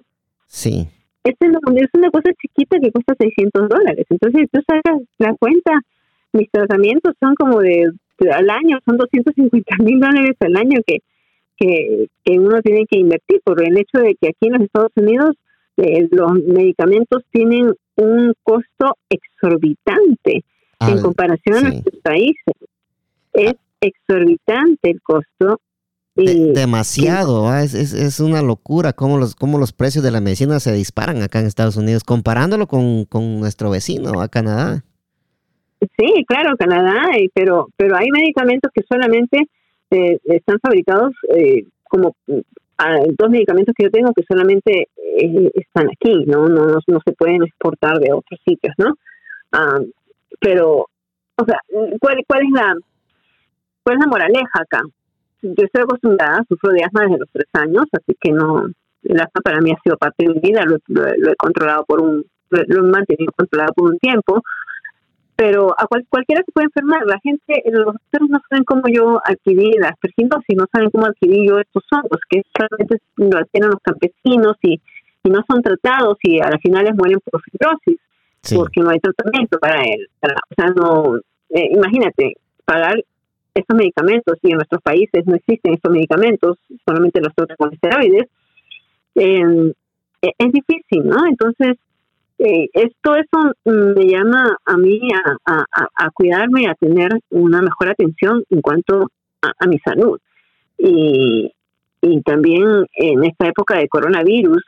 S1: Sí.
S2: Este es una cosa chiquita que cuesta 600 dólares. Entonces, tú sacas la cuenta, mis tratamientos son como de, al año, son 250 mil dólares al año que, que, que, uno tiene que invertir por el hecho de que aquí en los Estados Unidos eh, los medicamentos tienen un costo exorbitante en comparación a nuestros países. Es exorbitante el costo.
S1: demasiado, es, es, una locura cómo los, cómo los precios de la medicina se disparan acá en Estados Unidos, comparándolo con, nuestro vecino, a Canadá.
S2: Sí, claro, Canadá, pero, pero hay medicamentos que solamente eh, están fabricados eh, como dos medicamentos que yo tengo que solamente eh, están aquí, ¿no? No, no se pueden exportar de otros sitios, ¿no? Ah, pero, o sea, ¿cuál, ¿cuál es la pues la moraleja acá? Yo estoy acostumbrada, sufro de asma desde los tres años, así que no, el asma para mí ha sido parte de mi vida, lo, he controlado por un, lo, he mantenido controlado por un tiempo, pero a cualquiera se puede enfermar. La gente, los doctores no saben cómo yo adquirí la aspergillosis, no saben cómo adquirí yo estos hongos, que solamente lo adquieren los campesinos y, y no son tratados y a las finales mueren por fibrosis, porque no hay tratamiento para él. o sea, no, eh, imagínate, pagar estos medicamentos y en nuestros países no existen estos medicamentos, solamente los tratan con esteroides, em, e, es difícil, ¿no? Entonces, eh, esto eso me llama a mí a, a, cuidarme y a tener una mejor atención en cuanto a, mi salud. Y, y también en esta época de coronavirus,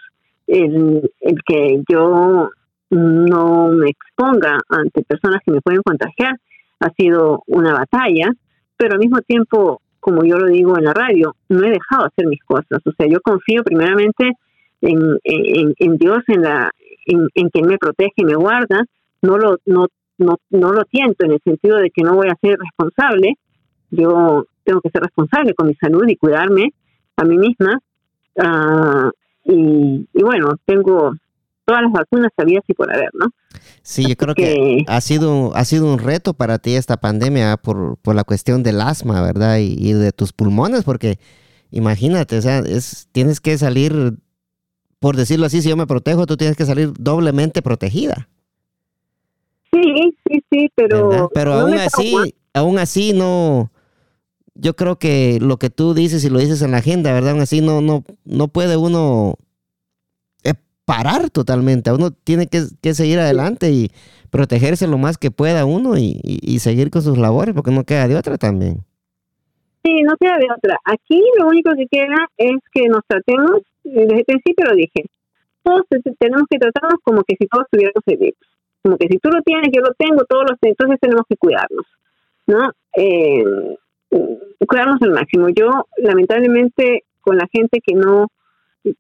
S2: el, el que yo no me exponga ante personas que me pueden contagiar ha sido una batalla pero al mismo tiempo, como yo lo digo en la radio, no he dejado de hacer mis cosas. O sea, yo confío primeramente en, en, Dios, en, la, en, en quien me protege y me guarda. No lo, no, no, no lo tiento en el sentido de que no voy a ser responsable. Yo tengo que ser responsable con mi salud y cuidarme a mí misma. Uh, y, y bueno, tengo todas las vacunas había y por haber, ¿no?
S1: Sí, yo creo que, ha sido ha sido un reto para ti esta pandemia por, por la cuestión del asma, ¿verdad? Y, de tus pulmones, porque imagínate, o sea, es, tienes que salir, por decirlo así, si yo me protejo, tú tienes que salir doblemente protegida.
S2: Sí, sí, sí, pero...
S1: Pero aún así, aún así no... Yo creo que lo que tú dices y lo dices en la agenda, ¿verdad? Aún así no, no, no puede uno parar totalmente. Uno tiene que, seguir adelante y protegerse lo más que pueda uno y, seguir con sus labores porque no queda de otra también.
S2: Sí, no queda de otra. Aquí lo único que queda es que nos tratemos, desde el principio lo dije, todos tenemos que tratarnos como que si todos tuviéramos el. Como que si tú lo tienes, yo lo tengo, todos los entonces tenemos que cuidarnos, ¿no? Eh, cuidarnos al máximo. Yo, lamentablemente, con la gente que no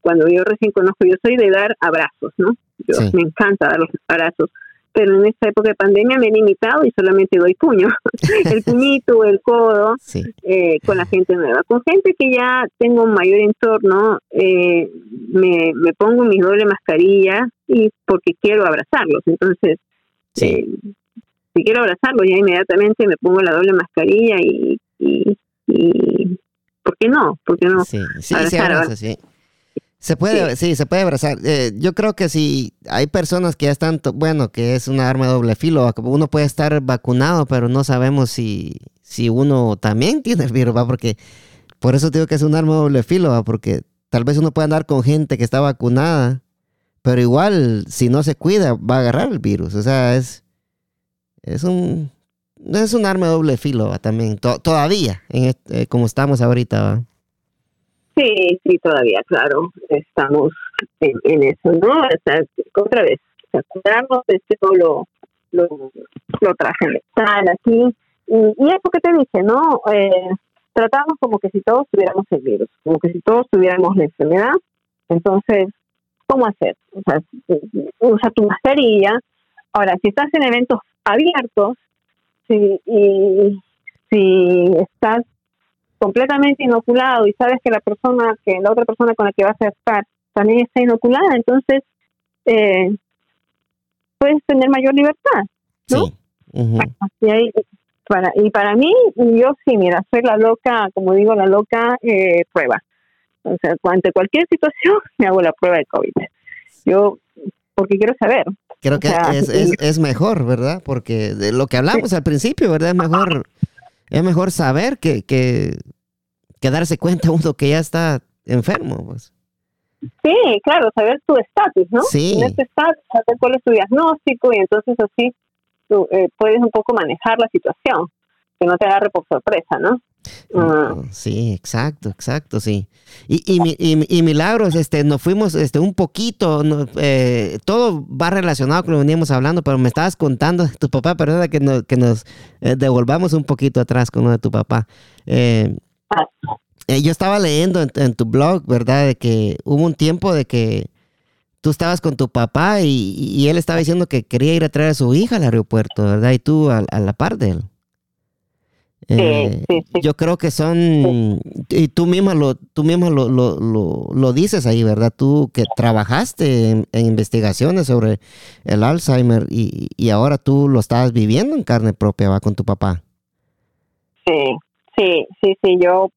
S2: cuando yo recién conozco, yo soy de dar abrazos, ¿no? Yo, Me encanta dar los abrazos, pero en esta época de pandemia me he limitado y solamente doy puño, el puñito, el codo, eh, con la gente nueva. Con gente que ya tengo un mayor entorno, eh, me, me pongo mi doble mascarilla y porque quiero abrazarlos. Entonces, eh, si quiero abrazarlos, ya inmediatamente me pongo la doble mascarilla y, y, y ¿por qué no? ¿Por qué no?
S1: Sí, sí, sí. Se puede, sí. se puede abrazar. Eh, yo creo que si hay personas que ya están, bueno, que es una arma de doble filo, uno puede estar vacunado, pero no sabemos si, si uno también tiene el virus, ¿va? Porque por eso digo que es un arma de doble filo, ¿va? Porque tal vez uno puede andar con gente que está vacunada, pero igual, si no se cuida, va a agarrar el virus. O sea, es, es un, es un arma de doble filo ¿va? también, todavía, en eh, como estamos ahorita, ¿va?
S2: Sí, sí, todavía, claro, estamos en, eso, ¿no? O sea, otra vez, o cuidarnos, este lo, lo, lo estar aquí. Y, y eso que te dije, ¿no? Eh, tratamos como que si todos tuviéramos el virus, como que si todos tuviéramos la enfermedad. Entonces, ¿cómo hacer? O sea, usa tu mascarilla. Ahora, si estás en eventos abiertos, si, y si estás completamente inoculado y sabes que la persona, que la otra persona con la que vas a estar también está inoculada, entonces eh, puedes tener mayor libertad, ¿no? y, para, y para mí, yo sí, mira, soy la loca, como digo, la loca eh, prueba. O sea, ante cualquier situación me hago la prueba de COVID. Yo, porque quiero saber.
S1: Creo que es, es, es, mejor, ¿verdad? Porque de lo que hablamos al principio, ¿verdad? Es mejor es mejor saber que, que, darse cuenta uno que ya está enfermo. Pues.
S2: Sí, claro, saber tu estatus, ¿no?
S1: Sí.
S2: En este estatus, saber cuál es tu diagnóstico y entonces así tú, eh, puedes un poco manejar la situación, que no te agarre por sorpresa, ¿no?
S1: Ah. Sí, exacto, exacto, sí. Y, y, milagros, este, nos fuimos este, un poquito, eh, todo va relacionado con lo que veníamos hablando, pero me estabas contando tu papá, perdona que, que nos eh, devolvamos un poquito atrás con lo de tu papá. Eh, ah. yo estaba leyendo en, tu blog, ¿verdad? De que hubo un tiempo de que tú estabas con tu papá y, él estaba diciendo que quería ir a traer a su hija al aeropuerto, ¿verdad? Y tú a la par de él. Eh, yo creo que son, y tú misma lo, tú misma lo, lo, lo, dices ahí, ¿verdad? Tú que trabajaste en, investigaciones sobre el Alzheimer y, y, ahora tú lo estás viviendo en carne propia, ¿va? Con tu papá.
S2: Sí, sí, sí, sí, yo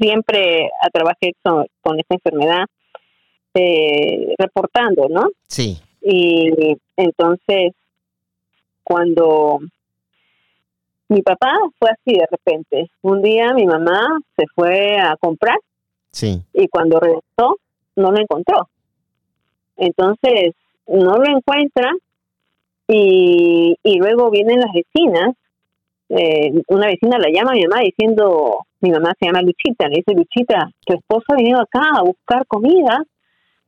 S2: siempre trabajé con, con esta enfermedad eh, reportando, ¿no?
S1: Sí.
S2: Y entonces, cuando mi papá fue así de repente. Un día mi mamá se fue a comprar
S1: sí.
S2: y cuando regresó no lo encontró. Entonces no lo encuentra y, y luego vienen las vecinas. Eh, una vecina la llama a mi mamá diciendo, mi mamá se llama Luchita, le dice, Luchita, tu esposo ha venido acá a buscar comida,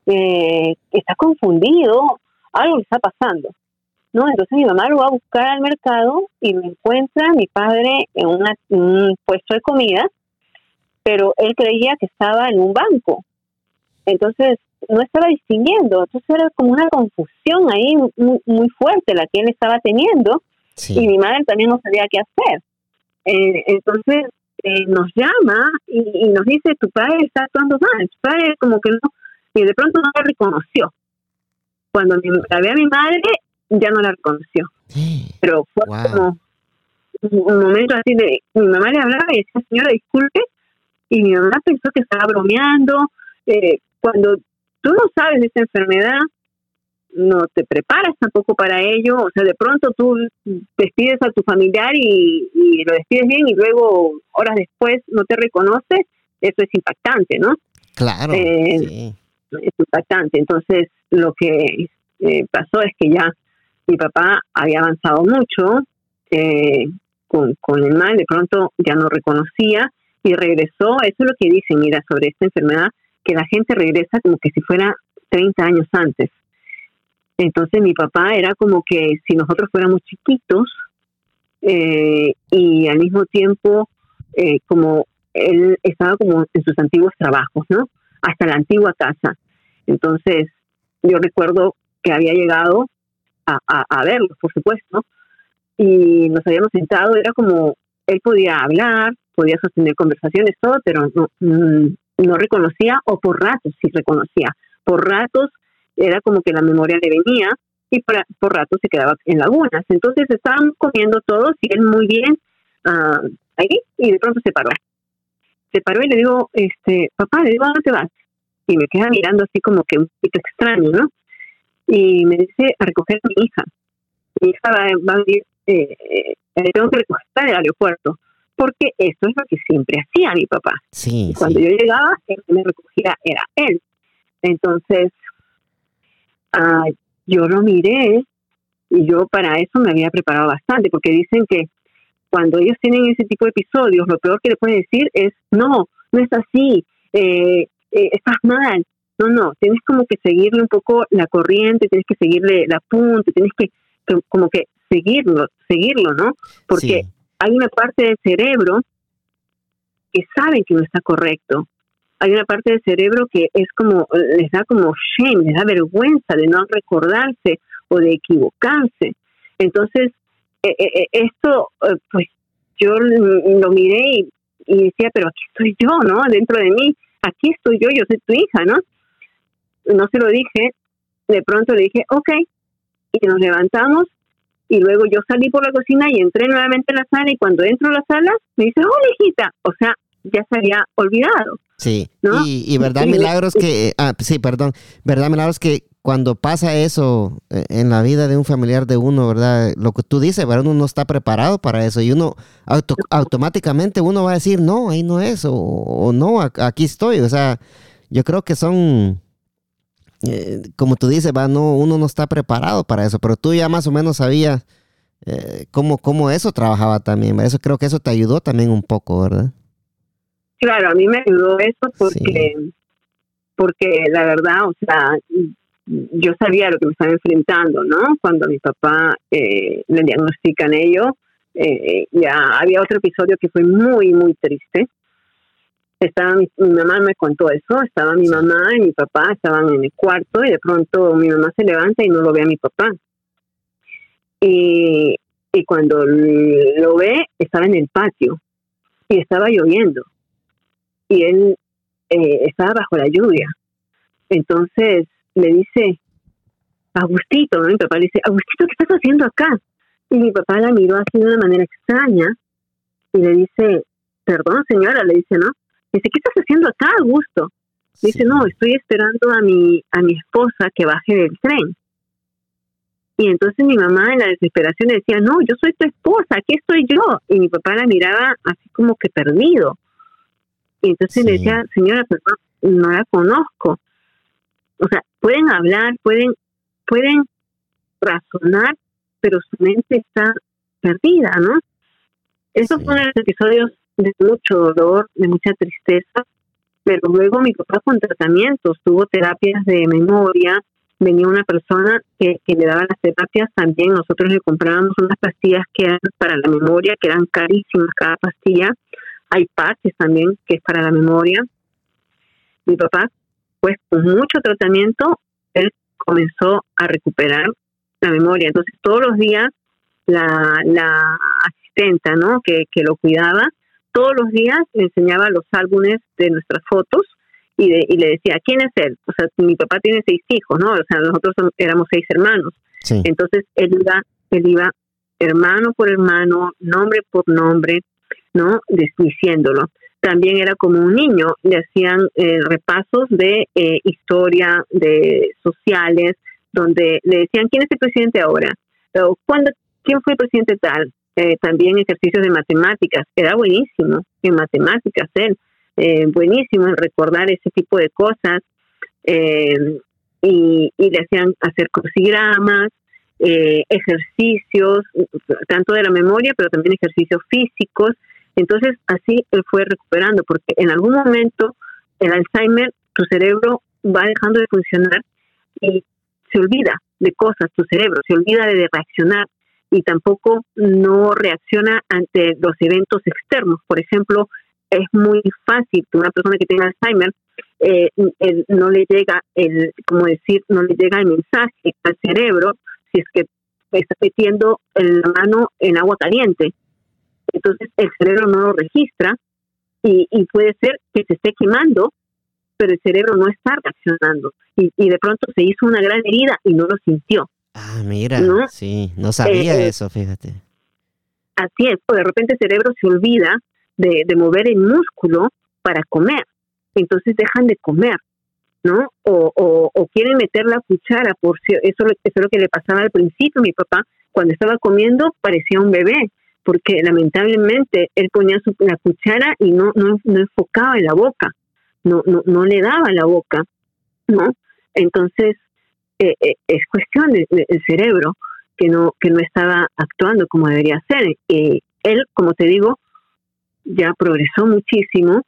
S2: eh, está confundido, algo le está pasando. ¿No? Entonces mi mamá lo va a buscar al mercado y lo encuentra mi padre en, un puesto de comida, pero él creía que estaba en un banco. Entonces no estaba distinguiendo, entonces era como una confusión ahí muy, fuerte la que él estaba teniendo y mi madre también no sabía qué hacer. Eh, entonces eh, nos llama y, nos dice, tu padre está actuando mal, tu padre como que no, y de pronto no lo reconoció. Cuando la ve a mi madre, ya no la reconoció. Pero fue como un momento así de, mi mamá le hablaba y decía, señora, disculpe, y mi mamá pensó que estaba bromeando. Eh, cuando tú no sabes de esta enfermedad, no te preparas tampoco para ello, o sea, de pronto tú despides a tu familiar y, lo despides bien y luego horas después no te reconoce, eso es impactante, ¿no?
S1: Claro. Eh,
S2: es impactante. Entonces, lo que eh, pasó es que ya mi papá había avanzado mucho eh, con, con el mal, de pronto ya no reconocía y regresó, eso es lo que dice, mira, sobre esta enfermedad, que la gente regresa como que si fuera 30 años antes. Entonces mi papá era como que si nosotros fuéramos chiquitos eh, y al mismo tiempo eh, como él estaba como en sus antiguos trabajos, ¿no? Hasta la antigua casa. Entonces yo recuerdo que había llegado a, a, verlos, por supuesto, y nos habíamos sentado, era como, él podía hablar, podía sostener conversaciones, todo, pero no, mm, no reconocía, o por ratos sí reconocía, por ratos era como que la memoria le venía y por, por ratos se quedaba en lagunas. Entonces estaban comiendo todos y él muy bien uh, ahí y de pronto se paró. Se paró y le digo, este, papá, ¿a dónde vas? Y me queda mirando así como que un poquito extraño, ¿no? Y me dice, a recoger a mi hija. Mi hija va, va a ir, eh, eh, tengo que recoger al aeropuerto porque eso es lo que siempre hacía mi papá.
S1: Sí,
S2: Cuando yo llegaba, el que me recogía era él. Entonces, ah, yo lo miré y yo para eso me había preparado bastante, porque dicen que cuando ellos tienen ese tipo de episodios, lo peor que le pueden decir es, no, no es así, eh, eh, estás mal. No, no, tienes como que seguirle un poco la corriente, tienes que seguirle la punta, tienes que como que seguirlo, seguirlo, ¿no? Porque hay una parte del cerebro que saben que no está correcto. Hay una parte del cerebro que es como, les da como shame, les da vergüenza de no recordarse o de equivocarse. Entonces, eh, eh, eh, esto, pues yo lo miré y, decía, pero aquí estoy yo, ¿no? Dentro de mí, aquí estoy yo, yo soy tu hija, ¿no? No se lo dije, de pronto le dije, ok, y nos levantamos y luego yo salí por la cocina y entré nuevamente en la sala y cuando entro a la sala me dice, hola hijita, o sea, ya se había olvidado.
S1: Sí, y, verdad milagros que, ah, sí, perdón, verdad milagros que cuando pasa eso eh, en la vida de un familiar de uno, ¿verdad? Lo que tú dices, ¿verdad? Uno no está preparado para eso y uno automáticamente uno va a decir, no, ahí no es, o no, aquí estoy, o sea, yo creo que son eh, como tú dices, va, no, uno no está preparado para eso, pero tú ya más o menos sabías eh, cómo, cómo eso trabajaba también. Eso creo que eso te ayudó también un poco, ¿verdad?
S2: Claro, a mí me ayudó eso porque, porque la verdad, o sea, yo sabía lo que me estaba enfrentando, ¿no? Cuando a mi papá eh, le diagnostican ello, eh, ya había otro episodio que fue muy, muy triste estaba mi, mamá me contó eso, estaba mi mamá y mi papá estaban en el cuarto y de pronto mi mamá se levanta y no lo ve a mi papá. Y, y cuando lo ve, estaba en el patio y estaba lloviendo y él eh, estaba bajo la lluvia. Entonces le dice, Agustito, mi papá le dice, Agustito, ¿qué estás haciendo acá? Y mi papá la miró así de una manera extraña y le dice, perdón señora, le dice, ¿no? Dice, ¿qué estás haciendo acá, Augusto? Dice, no, estoy esperando a mi, a mi esposa que baje del tren. Y entonces mi mamá en la desesperación decía, no, yo soy tu esposa, aquí estoy yo. Y mi papá la miraba así como que perdido. Y entonces le decía, señora, perdón, no la conozco. O sea, pueden hablar, pueden, pueden razonar, pero su mente está perdida, ¿no? Esos fueron los episodios de mucho dolor, de mucha tristeza, pero luego mi papá con tratamientos, tuvo terapias de memoria, venía una persona que, le daba las terapias, también nosotros le comprábamos unas pastillas que eran para la memoria, que eran carísimas cada pastilla, hay parches también que es para la memoria. Mi papá, pues con mucho tratamiento, él comenzó a recuperar la memoria, entonces todos los días la, la asistenta, ¿no? Que, que lo cuidaba, todos los días le enseñaba los álbumes de nuestras fotos y, le decía, ¿quién es él? O sea, mi papá tiene seis hijos, ¿no? O sea, nosotros éramos seis hermanos. Entonces, él iba, él iba hermano por hermano, nombre por nombre, ¿no? Diciéndolo. También era como un niño, le hacían eh, repasos de eh, historia, de sociales, donde le decían, ¿quién es el presidente ahora? O, ¿cuándo, ¿Quién fue el presidente tal? Eh, también ejercicios de matemáticas. Era buenísimo en matemáticas él, eh, buenísimo en recordar ese tipo de cosas. Eh, y, le hacían hacer crucigramas, ejercicios, tanto de la memoria, pero también ejercicios físicos. Entonces, así él fue recuperando, porque en algún momento el Alzheimer, tu cerebro va dejando de funcionar y se olvida de cosas, tu cerebro se olvida de reaccionar y tampoco no reacciona ante los eventos externos. Por ejemplo, es muy fácil que una persona que tenga Alzheimer eh, no le llega el, como decir, no le llega el mensaje al cerebro si es que está metiendo la mano en agua caliente. Entonces el cerebro no lo registra y, puede ser que se esté quemando, pero el cerebro no está reaccionando. Y, de pronto se hizo una gran herida y no lo sintió.
S1: Ah, mira, sí, no sabía eh, eso, fíjate.
S2: Así es, pues de repente el cerebro se olvida de, mover el músculo para comer, entonces dejan de comer, ¿no? O, o, quieren meter la cuchara, por si, eso, eso es lo que le pasaba al principio, mi papá, cuando estaba comiendo parecía un bebé, porque lamentablemente él ponía su, la cuchara y no, no, no enfocaba en la boca, no, no, no le daba la boca, ¿no? Entonces, eh, eh, es cuestión del cerebro que no, que no estaba actuando como debería ser. Eh, él, como te digo, ya progresó muchísimo.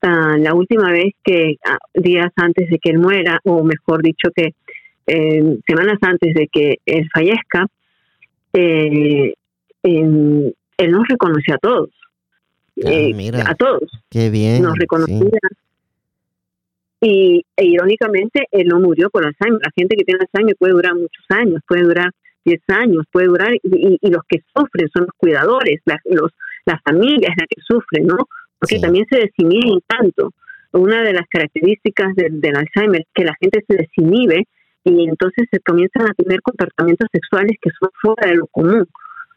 S2: Ah, la última vez que, ah, días antes de que él muera, o mejor dicho que semanas antes de que él fallezca, eh, él nos reconoció a todos.
S1: Ah, eh, a todos. Qué bien.
S2: Nos reconocía. Y e, irónicamente, él no murió por Alzheimer. La gente que tiene Alzheimer puede durar muchos años, puede durar 10 años, puede durar, y, los que sufren son los cuidadores, la, los, las familias las que sufren, ¿no? Porque también se desinhiben tanto. Una de las características del, del Alzheimer es que la gente se desinhibe y entonces se comienzan a tener comportamientos sexuales que son fuera de lo común.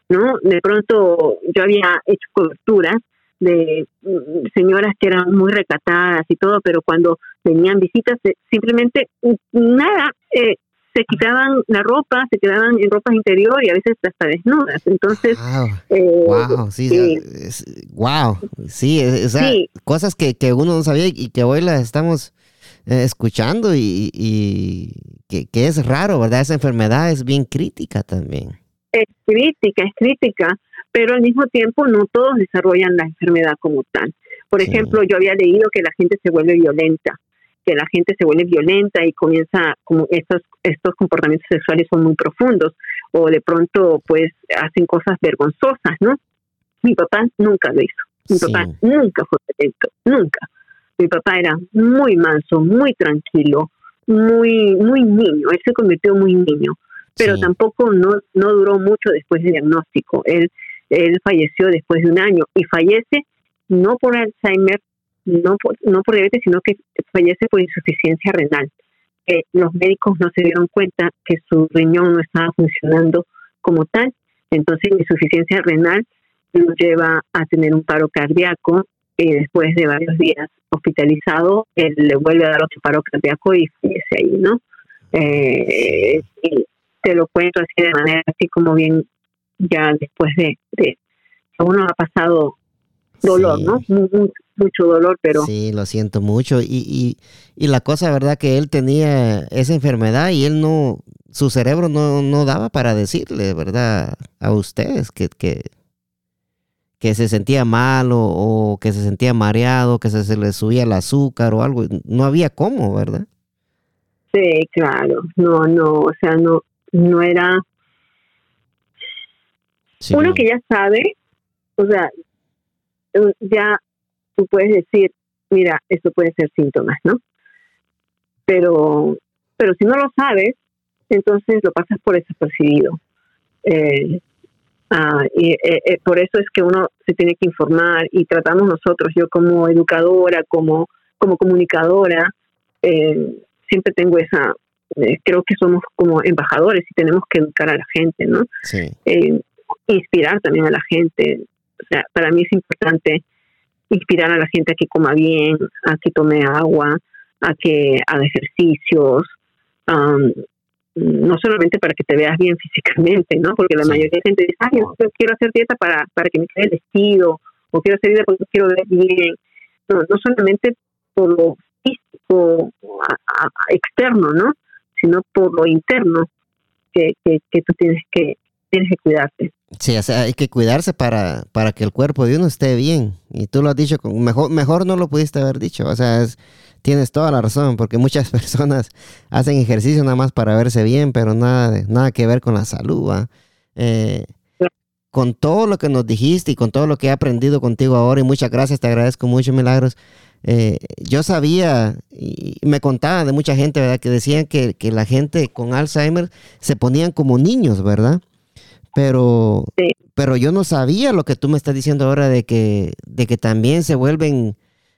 S2: ¿no? De pronto yo había hecho coberturas de mm, señoras que eran muy recatadas y todo, pero cuando venían visitas, eh, simplemente nada, eh, se quitaban la ropa, se quedaban en ropa interior y a veces hasta desnudas. Entonces,
S1: wow, sí, wow, sí, cosas que, que, uno no sabía y que hoy las estamos eh, escuchando y, y que, que, es raro, ¿verdad? Esa enfermedad es bien crítica también.
S2: Es crítica, es crítica, pero al mismo tiempo no todos desarrollan la enfermedad como tal. Por ejemplo, yo había leído que la gente se vuelve violenta, que la gente se vuelve violenta y comienza como estos estos comportamientos sexuales son muy profundos o de pronto pues hacen cosas vergonzosas, ¿no? Mi papá nunca lo hizo. Mi papá nunca fue violento, nunca. Mi papá era muy manso, muy tranquilo, muy muy niño, él se convirtió muy niño pero tampoco no, no duró mucho después del diagnóstico. Él, él falleció después de un año y fallece no por Alzheimer, no por, no por diabetes, sino que fallece por insuficiencia renal. los médicos no se dieron cuenta que su riñón no estaba funcionando como tal, entonces insuficiencia renal lo lleva a tener un paro cardíaco y después de varios días hospitalizado, él le vuelve a dar otro paro cardíaco y fallece ahí, ¿no? Eh, te lo cuento así de manera así como bien ya después de, de uno ha pasado dolor, ¿no? Mucho, dolor, pero...
S1: Sí, lo siento mucho. Y, y, y, la cosa, ¿verdad? Que él tenía esa enfermedad y él no, su cerebro no, no daba para decirle, ¿verdad? A ustedes que, que, que se sentía mal o, o, que se sentía mareado, que se, se le subía el azúcar o algo. No había cómo, ¿verdad?
S2: Sí, claro. No, no, o sea, no, no era uno que ya sabe, o sea, ya tú puedes decir, mira, esto puede ser síntomas, ¿no? Pero, pero si no lo sabes, entonces lo pasas por desapercibido. Eh, ah, y eh, eh, por eso es que uno se tiene que informar y tratamos nosotros, yo como educadora, como, como comunicadora, siempre tengo esa, eh, creo que somos como embajadores y tenemos que educar a la gente, ¿no?
S1: Sí.
S2: Inspirar también a la gente. O sea, para mí es importante inspirar a la gente a que coma bien, a que tome agua, a que haga ejercicios, no solamente para que te veas bien físicamente, ¿no? Porque la mayoría de la gente dice, ay, yo quiero hacer dieta para, para que me quede el vestido, o quiero hacer dieta porque quiero ver bien. No, no solamente por lo físico externo, ¿no? sino por lo interno que, que, tú tienes que, tienes que cuidarte.
S1: Sí, o sea, hay que cuidarse para, para que el cuerpo de uno esté bien. Y tú lo has dicho, mejor, mejor no lo pudiste haber dicho. O sea, tienes toda la razón, porque muchas personas hacen ejercicio nada más para verse bien, pero nada, nada que ver con la salud. Eh, con todo lo que nos dijiste y con todo lo que he aprendido contigo ahora, y muchas gracias, te agradezco mucho, Milagros. eh, yo sabía y me contaba de mucha gente, ¿verdad? Que decían que, que la gente con Alzheimer se ponían como niños, ¿verdad? Pero, pero yo no sabía lo que tú me estás diciendo ahora de que, de que también se vuelven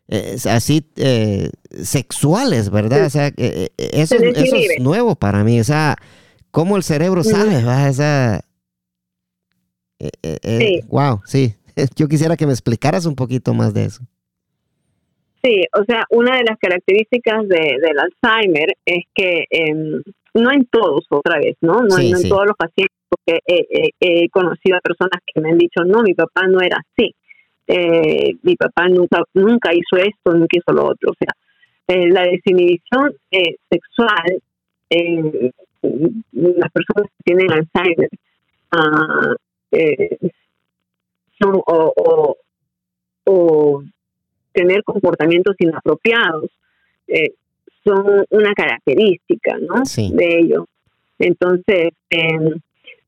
S1: eh, así eh, sexuales, ¿verdad? O sea, eh, eso, eso, es nuevo para mí. O sea, cómo el cerebro sabe, ¿verdad? O sea, sí. wow, sí. Yo quisiera que me explicaras un poquito más de eso.
S2: Sí, o sea, una de las características de, del Alzheimer es que em, no en todos, otra vez, ¿no? No, en todos los pacientes, porque he conocido a personas que me han dicho, no, mi papá no era así, eh, mi papá nunca, nunca hizo esto, nunca hizo lo otro. O sea, eh, la desinhibición eh, sexual en las personas que tienen Alzheimer uh, son o, o, tener comportamientos inapropiados son una característica ¿no? de ellos. Entonces, eh,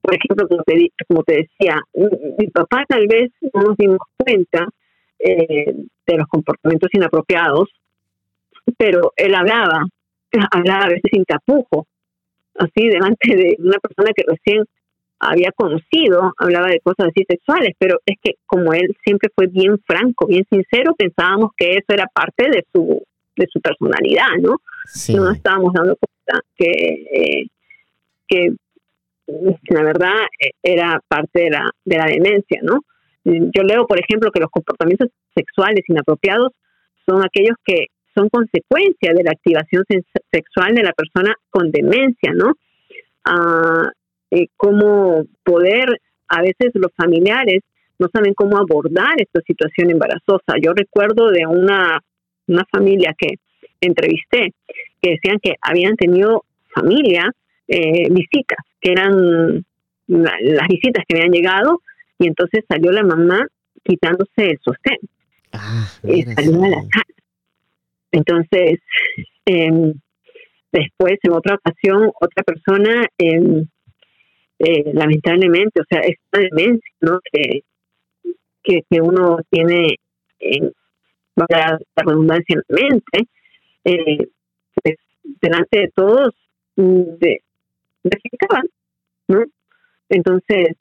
S2: por ejemplo, como te, como te decía, mi papá tal vez no nos dimos cuenta eh, de los comportamientos inapropiados, pero él hablaba, hablaba a veces sin tapujo, así delante de una persona que recién había conocido, hablaba de cosas así sexuales, pero es que como él siempre fue bien franco, bien sincero, pensábamos que eso era parte de su de su personalidad, ¿no? No nos estábamos dando cuenta que, eh, que la verdad eh, era parte de la, de la demencia, ¿no? Yo leo, por ejemplo, que los comportamientos sexuales inapropiados son aquellos que son consecuencia de la activación sexual de la persona con demencia, ¿no? Ah, eh, cómo poder, a veces los familiares no saben cómo abordar esta situación embarazosa. Yo recuerdo de una, una familia que entrevisté que decían que habían tenido familia eh, visitas, que eran las visitas que habían llegado, y entonces salió la mamá quitándose el sostén. Ah, y salió a la sala. Entonces, em, después, en otra ocasión, otra persona, em, eh, lamentablemente, o sea, esta demencia, ¿no? Que, que, uno tiene, en la redundancia en la mente, eh, pues, delante de todos, mm, de, ¿no? Entonces,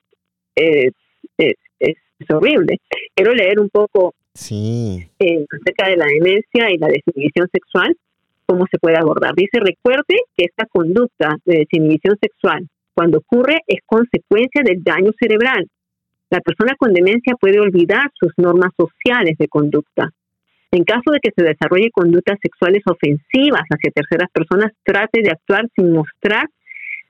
S2: es, es, es, horrible. Quiero leer un poco
S1: sí.
S2: eh, acerca de la demencia y la desinhibición sexual, cómo se puede abordar. Dice, recuerde que esta conducta de desinhibición sexual, cuando ocurre, es consecuencia del daño cerebral. La persona con demencia puede olvidar sus normas sociales de conducta. En caso de que se desarrolle conductas sexuales ofensivas hacia terceras personas, trate de actuar sin mostrar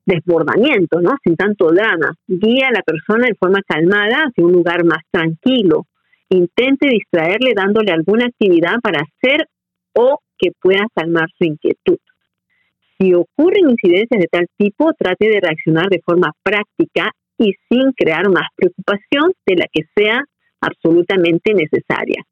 S2: desbordamiento, ¿no? Sin tanto drama. Guía a la persona de forma calmada hacia un lugar más tranquilo. Intente distraerle dándole alguna actividad para hacer o que pueda calmar su inquietud. Si ocurren incidencias de tal tipo, trate de reaccionar de forma práctica y sin crear más preocupación de la que sea absolutamente necesaria.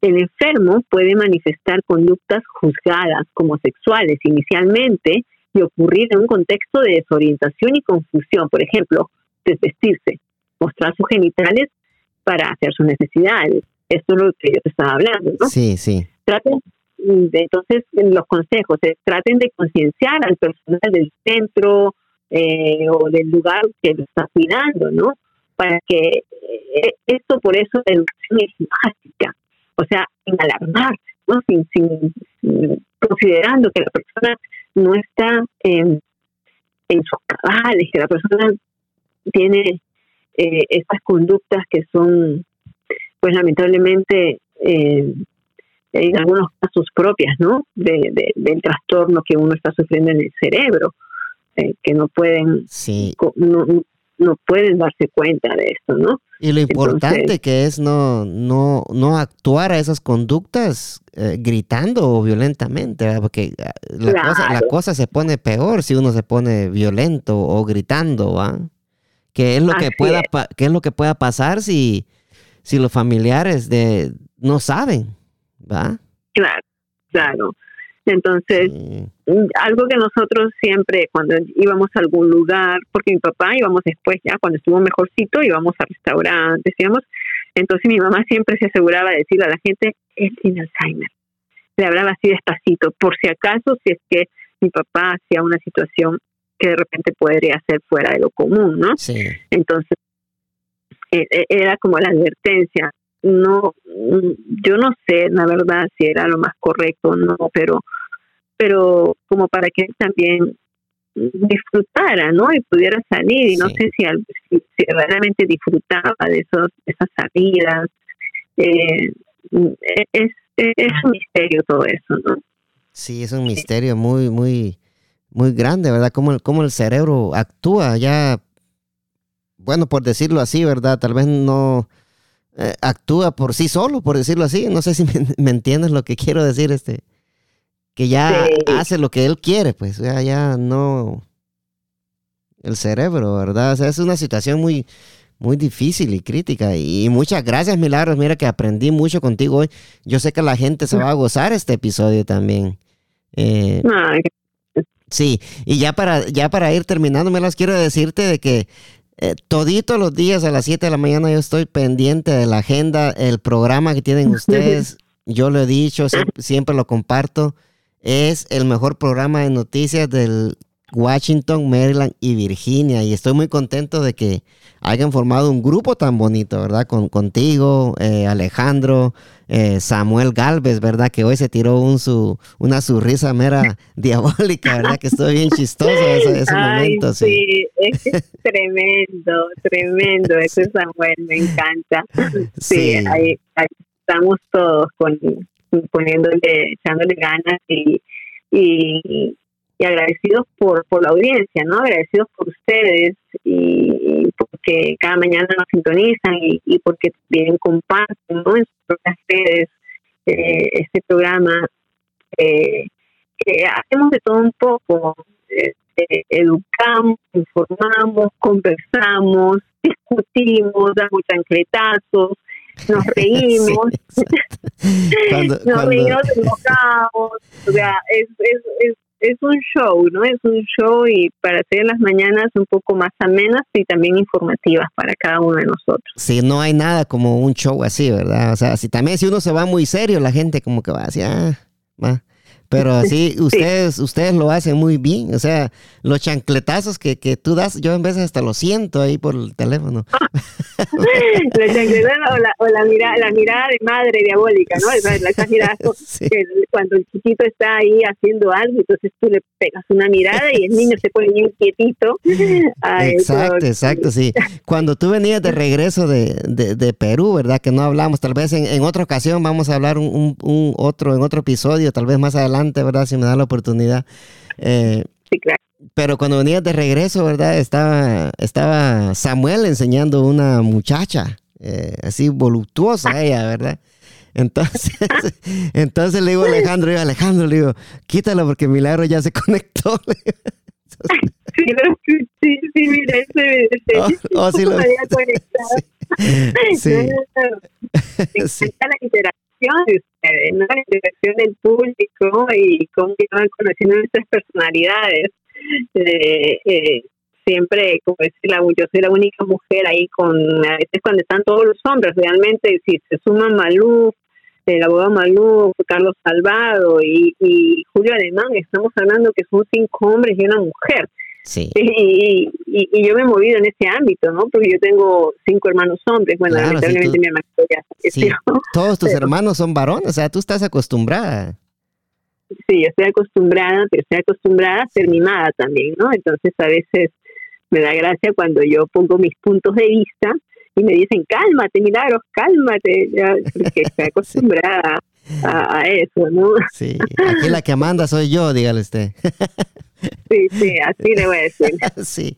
S2: El enfermo puede manifestar conductas juzgadas como sexuales inicialmente y ocurrir en un contexto de desorientación y confusión. Por ejemplo, desvestirse, mostrar sus genitales para hacer sus necesidades. Esto es lo que yo te estaba hablando, ¿no?
S1: Sí, sí.
S2: Traten de, entonces, los consejos, traten de concienciar al personal del centro eh, o del lugar que lo está cuidando, ¿no? Para que eh, esto, por eso, la educación es básica. O sea, sin alarmar, ¿no? sin, sin considerando que la persona no está en, en sus cabales, que la persona tiene eh, estas conductas que son, pues lamentablemente, eh, en algunos casos propias, ¿no? De, del trastorno que uno está sufriendo en el cerebro, eh, que no pueden,
S1: sí.
S2: no, no pueden darse cuenta de esto, ¿no?
S1: Y lo importante que es no, no, no actuar a esas conductas eh, gritando o violentamente, porque ah, la, cosa, la, cosa, se pone peor si uno se pone violento o gritando, ¿va? ¿Qué es lo que pueda qué es lo que pueda pasar si, si los familiares de no saben, ¿va?
S2: Claro, claro. Entonces, mm, algo que nosotros siempre, cuando íbamos a algún lugar, porque mi papá íbamos después, ya cuando estuvo mejorcito, íbamos a restaurantes, íbamos. Entonces, mi mamá siempre se aseguraba de decirle a la gente: él tiene Alzheimer, le hablaba así despacito, por si acaso, si es que mi papá hacía una situación que de repente podría ser fuera de lo común, ¿no?
S1: Sí.
S2: Entonces, eh, eh, era como la advertencia. No, yo no sé, la verdad, si era lo más correcto o no, pero, pero como para que él también disfrutara, ¿no? Y pudiera salir, y no sé si, si, realmente disfrutaba de esos, esas salidas. Eh, es, es un misterio todo eso, ¿no?
S1: Sí, es un misterio muy, muy, muy grande, ¿verdad? Cómo, cómo el cerebro actúa ya, bueno, por decirlo así, ¿verdad? Tal vez no eh, actúa por sí solo, por decirlo así. No sé si me, entiendes lo que quiero decir, este, que ya hace lo que él quiere, pues ya, ya no el cerebro, ¿verdad? O sea, es una situación muy, muy difícil y crítica. Y muchas gracias, Milagros. Mira que aprendí mucho contigo hoy. Yo sé que la gente se va a gozar este episodio también. Eh, sí, y ya para, ya para ir terminando, me las quiero decirte de que eh, toditos los días a las 7 de la mañana yo estoy pendiente de la agenda, el programa que tienen ustedes. Yo lo he dicho, siempre lo comparto. Es el mejor programa de noticias del Washington, Maryland y Virginia. Y estoy muy contento de que hayan formado un grupo tan bonito, ¿verdad? Con, contigo, eh, Alejandro, eh, Samuel Galvez, ¿verdad? Que hoy se tiró un su, una sonrisa mera diabólica, ¿verdad? Que estoy bien chistoso ese, ese momento.
S2: Sí, es tremendo, tremendo. Ese Samuel me encanta. Sí, Ahí, estamos todos con, poniéndole, echándole ganas y, y y agradecidos por, por la audiencia, ¿no? Agradecidos por ustedes y, porque cada mañana nos sintonizan y, porque también comparten, ¿no? En sus redes eh, este programa. Eh, hacemos de todo un poco, eh, educamos, informamos, conversamos, discutimos, damos chancletazos, nos reímos, nos reímos, nos enojamos, o sea, es, es, es es un show, ¿no? Es un show y para hacer las mañanas un poco más amenas y también informativas para cada uno de nosotros.
S1: Sí, no hay nada como un show así, ¿verdad? O sea, si también si uno se va muy serio, la gente como que va así, ah, va. Pero así, ustedes, ustedes lo hacen muy bien. O sea, los chancletazos que, que tú das, yo en veces hasta lo siento ahí por el teléfono.
S2: los chancletazos o, la, o la, mirada, la mirada de madre diabólica, ¿no? Esas miradas que cuando el chiquito está ahí haciendo algo, entonces tú le pegas una mirada y el niño se pone bien quietito.
S1: exacto, exacto, sí. Cuando tú venías de regreso de, de, de, Perú, ¿verdad? Que no hablamos, tal vez en, en otra ocasión vamos a hablar un, un, un otro, en otro episodio, tal vez más adelante ¿verdad? Si me da la oportunidad. Eh,
S2: sí, claro.
S1: Pero cuando venías de regreso, ¿verdad? Estaba, estaba Samuel enseñando una muchacha, eh, así voluptuosa ella, ¿verdad? Entonces, entonces le digo a Alejandro, digo, Alejandro, le digo, quítalo porque Milagro ya se conectó.
S2: Sí, sí, sí, mira, ese, ese, oh, oh, sí, lo,
S1: sí.
S2: sí. Me la interacción ¿no? la interacción del público y cómo van conociendo nuestras personalidades. Eh, eh, siempre, como decir, yo soy la única mujer ahí con, a veces cuando están todos los hombres, realmente si se suman Malú, el abogado Malú, Carlos Salvado y, y Julio Alemán, estamos hablando que son cinco hombres y una mujer.
S1: Sí.
S2: Y, y, yo me he movido en ese ámbito, ¿no? Porque yo tengo cinco hermanos hombres. Bueno, lamentablemente mi hermano
S1: ya Todos tus hermanos son varones, o sea, tú estás acostumbrada.
S2: Sí, yo estoy acostumbrada, pero estoy acostumbrada a ser mimada también, ¿no? Entonces a veces me da gracia cuando yo pongo mis puntos de vista y me dicen, cálmate, Milagros, cálmate, ya, porque estoy acostumbrada a, eso, ¿no?
S1: Sí, aquí la que manda soy yo, dígale usted.
S2: Sí, sí, así le voy a decir.
S1: sí,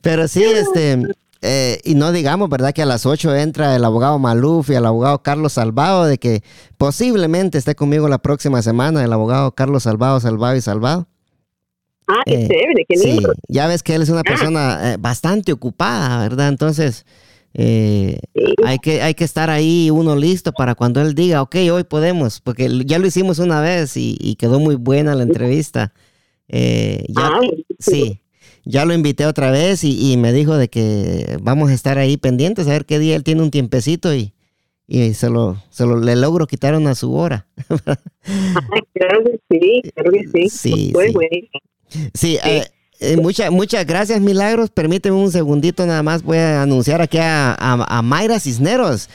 S1: pero sí, este, eh, y no digamos, ¿verdad? Que a las 8 entra el abogado Maluf y el abogado Carlos Salvado, de que posiblemente esté conmigo la próxima semana el abogado Carlos Salvado, Salvado y Salvado.
S2: Ah, qué eh, chévere, qué lindo.
S1: Sí, ya ves que él es una persona eh, bastante ocupada, ¿verdad? Entonces, hay, que, hay que estar ahí uno listo para cuando él diga, ok, hoy podemos, porque ya lo hicimos una vez y, y quedó muy buena la entrevista. Eh, ya, sí, ya lo invité otra vez y, me dijo de que vamos a estar ahí pendientes a ver qué día él tiene un tiempecito y, y se lo, se lo le logro quitar una su hora.
S2: claro que sí, claro que sí. Sí,
S1: pues, sí. sí eh, eh, muchas gracias, Milagros. Permíteme un segundito nada más. Voy a anunciar aquí a, a, Mayra Cisneros.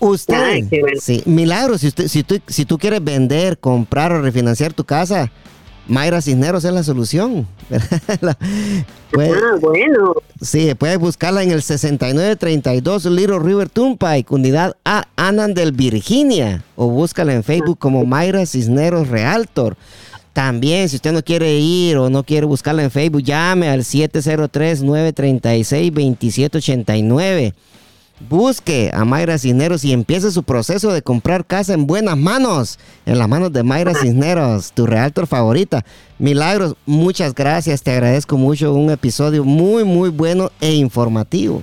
S1: Usted, sí, Milagros, si, usted, si, tú, si tú quieres vender, comprar o refinanciar tu casa, Mayra Cisneros es la solución.
S2: ah, bueno.
S1: Sí, puedes buscarla en el 6932 Little River Turnpike, unidad A, Anandel, Virginia. O búscala en Facebook como Mayra Cisneros Realtor. También, si usted no quiere ir o no quiere buscarla en Facebook, llame al 703-936-2789. Busque a Mayra Cisneros y empiece su proceso de comprar casa en buenas manos, en las manos de Mayra Cisneros, tu realtor favorita. Milagros, muchas gracias, te agradezco mucho. Un episodio muy, muy bueno e informativo.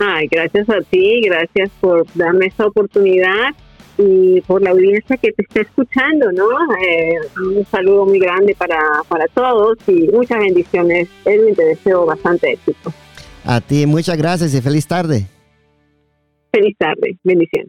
S2: Ay, gracias a ti, gracias por darme esta oportunidad y por la audiencia que te está escuchando, ¿no? Eh, un saludo muy grande para, para todos y muchas bendiciones. Edwin, te deseo bastante éxito.
S1: A ti, muchas gracias y feliz tarde.
S2: Feliz tarde, bendiciones.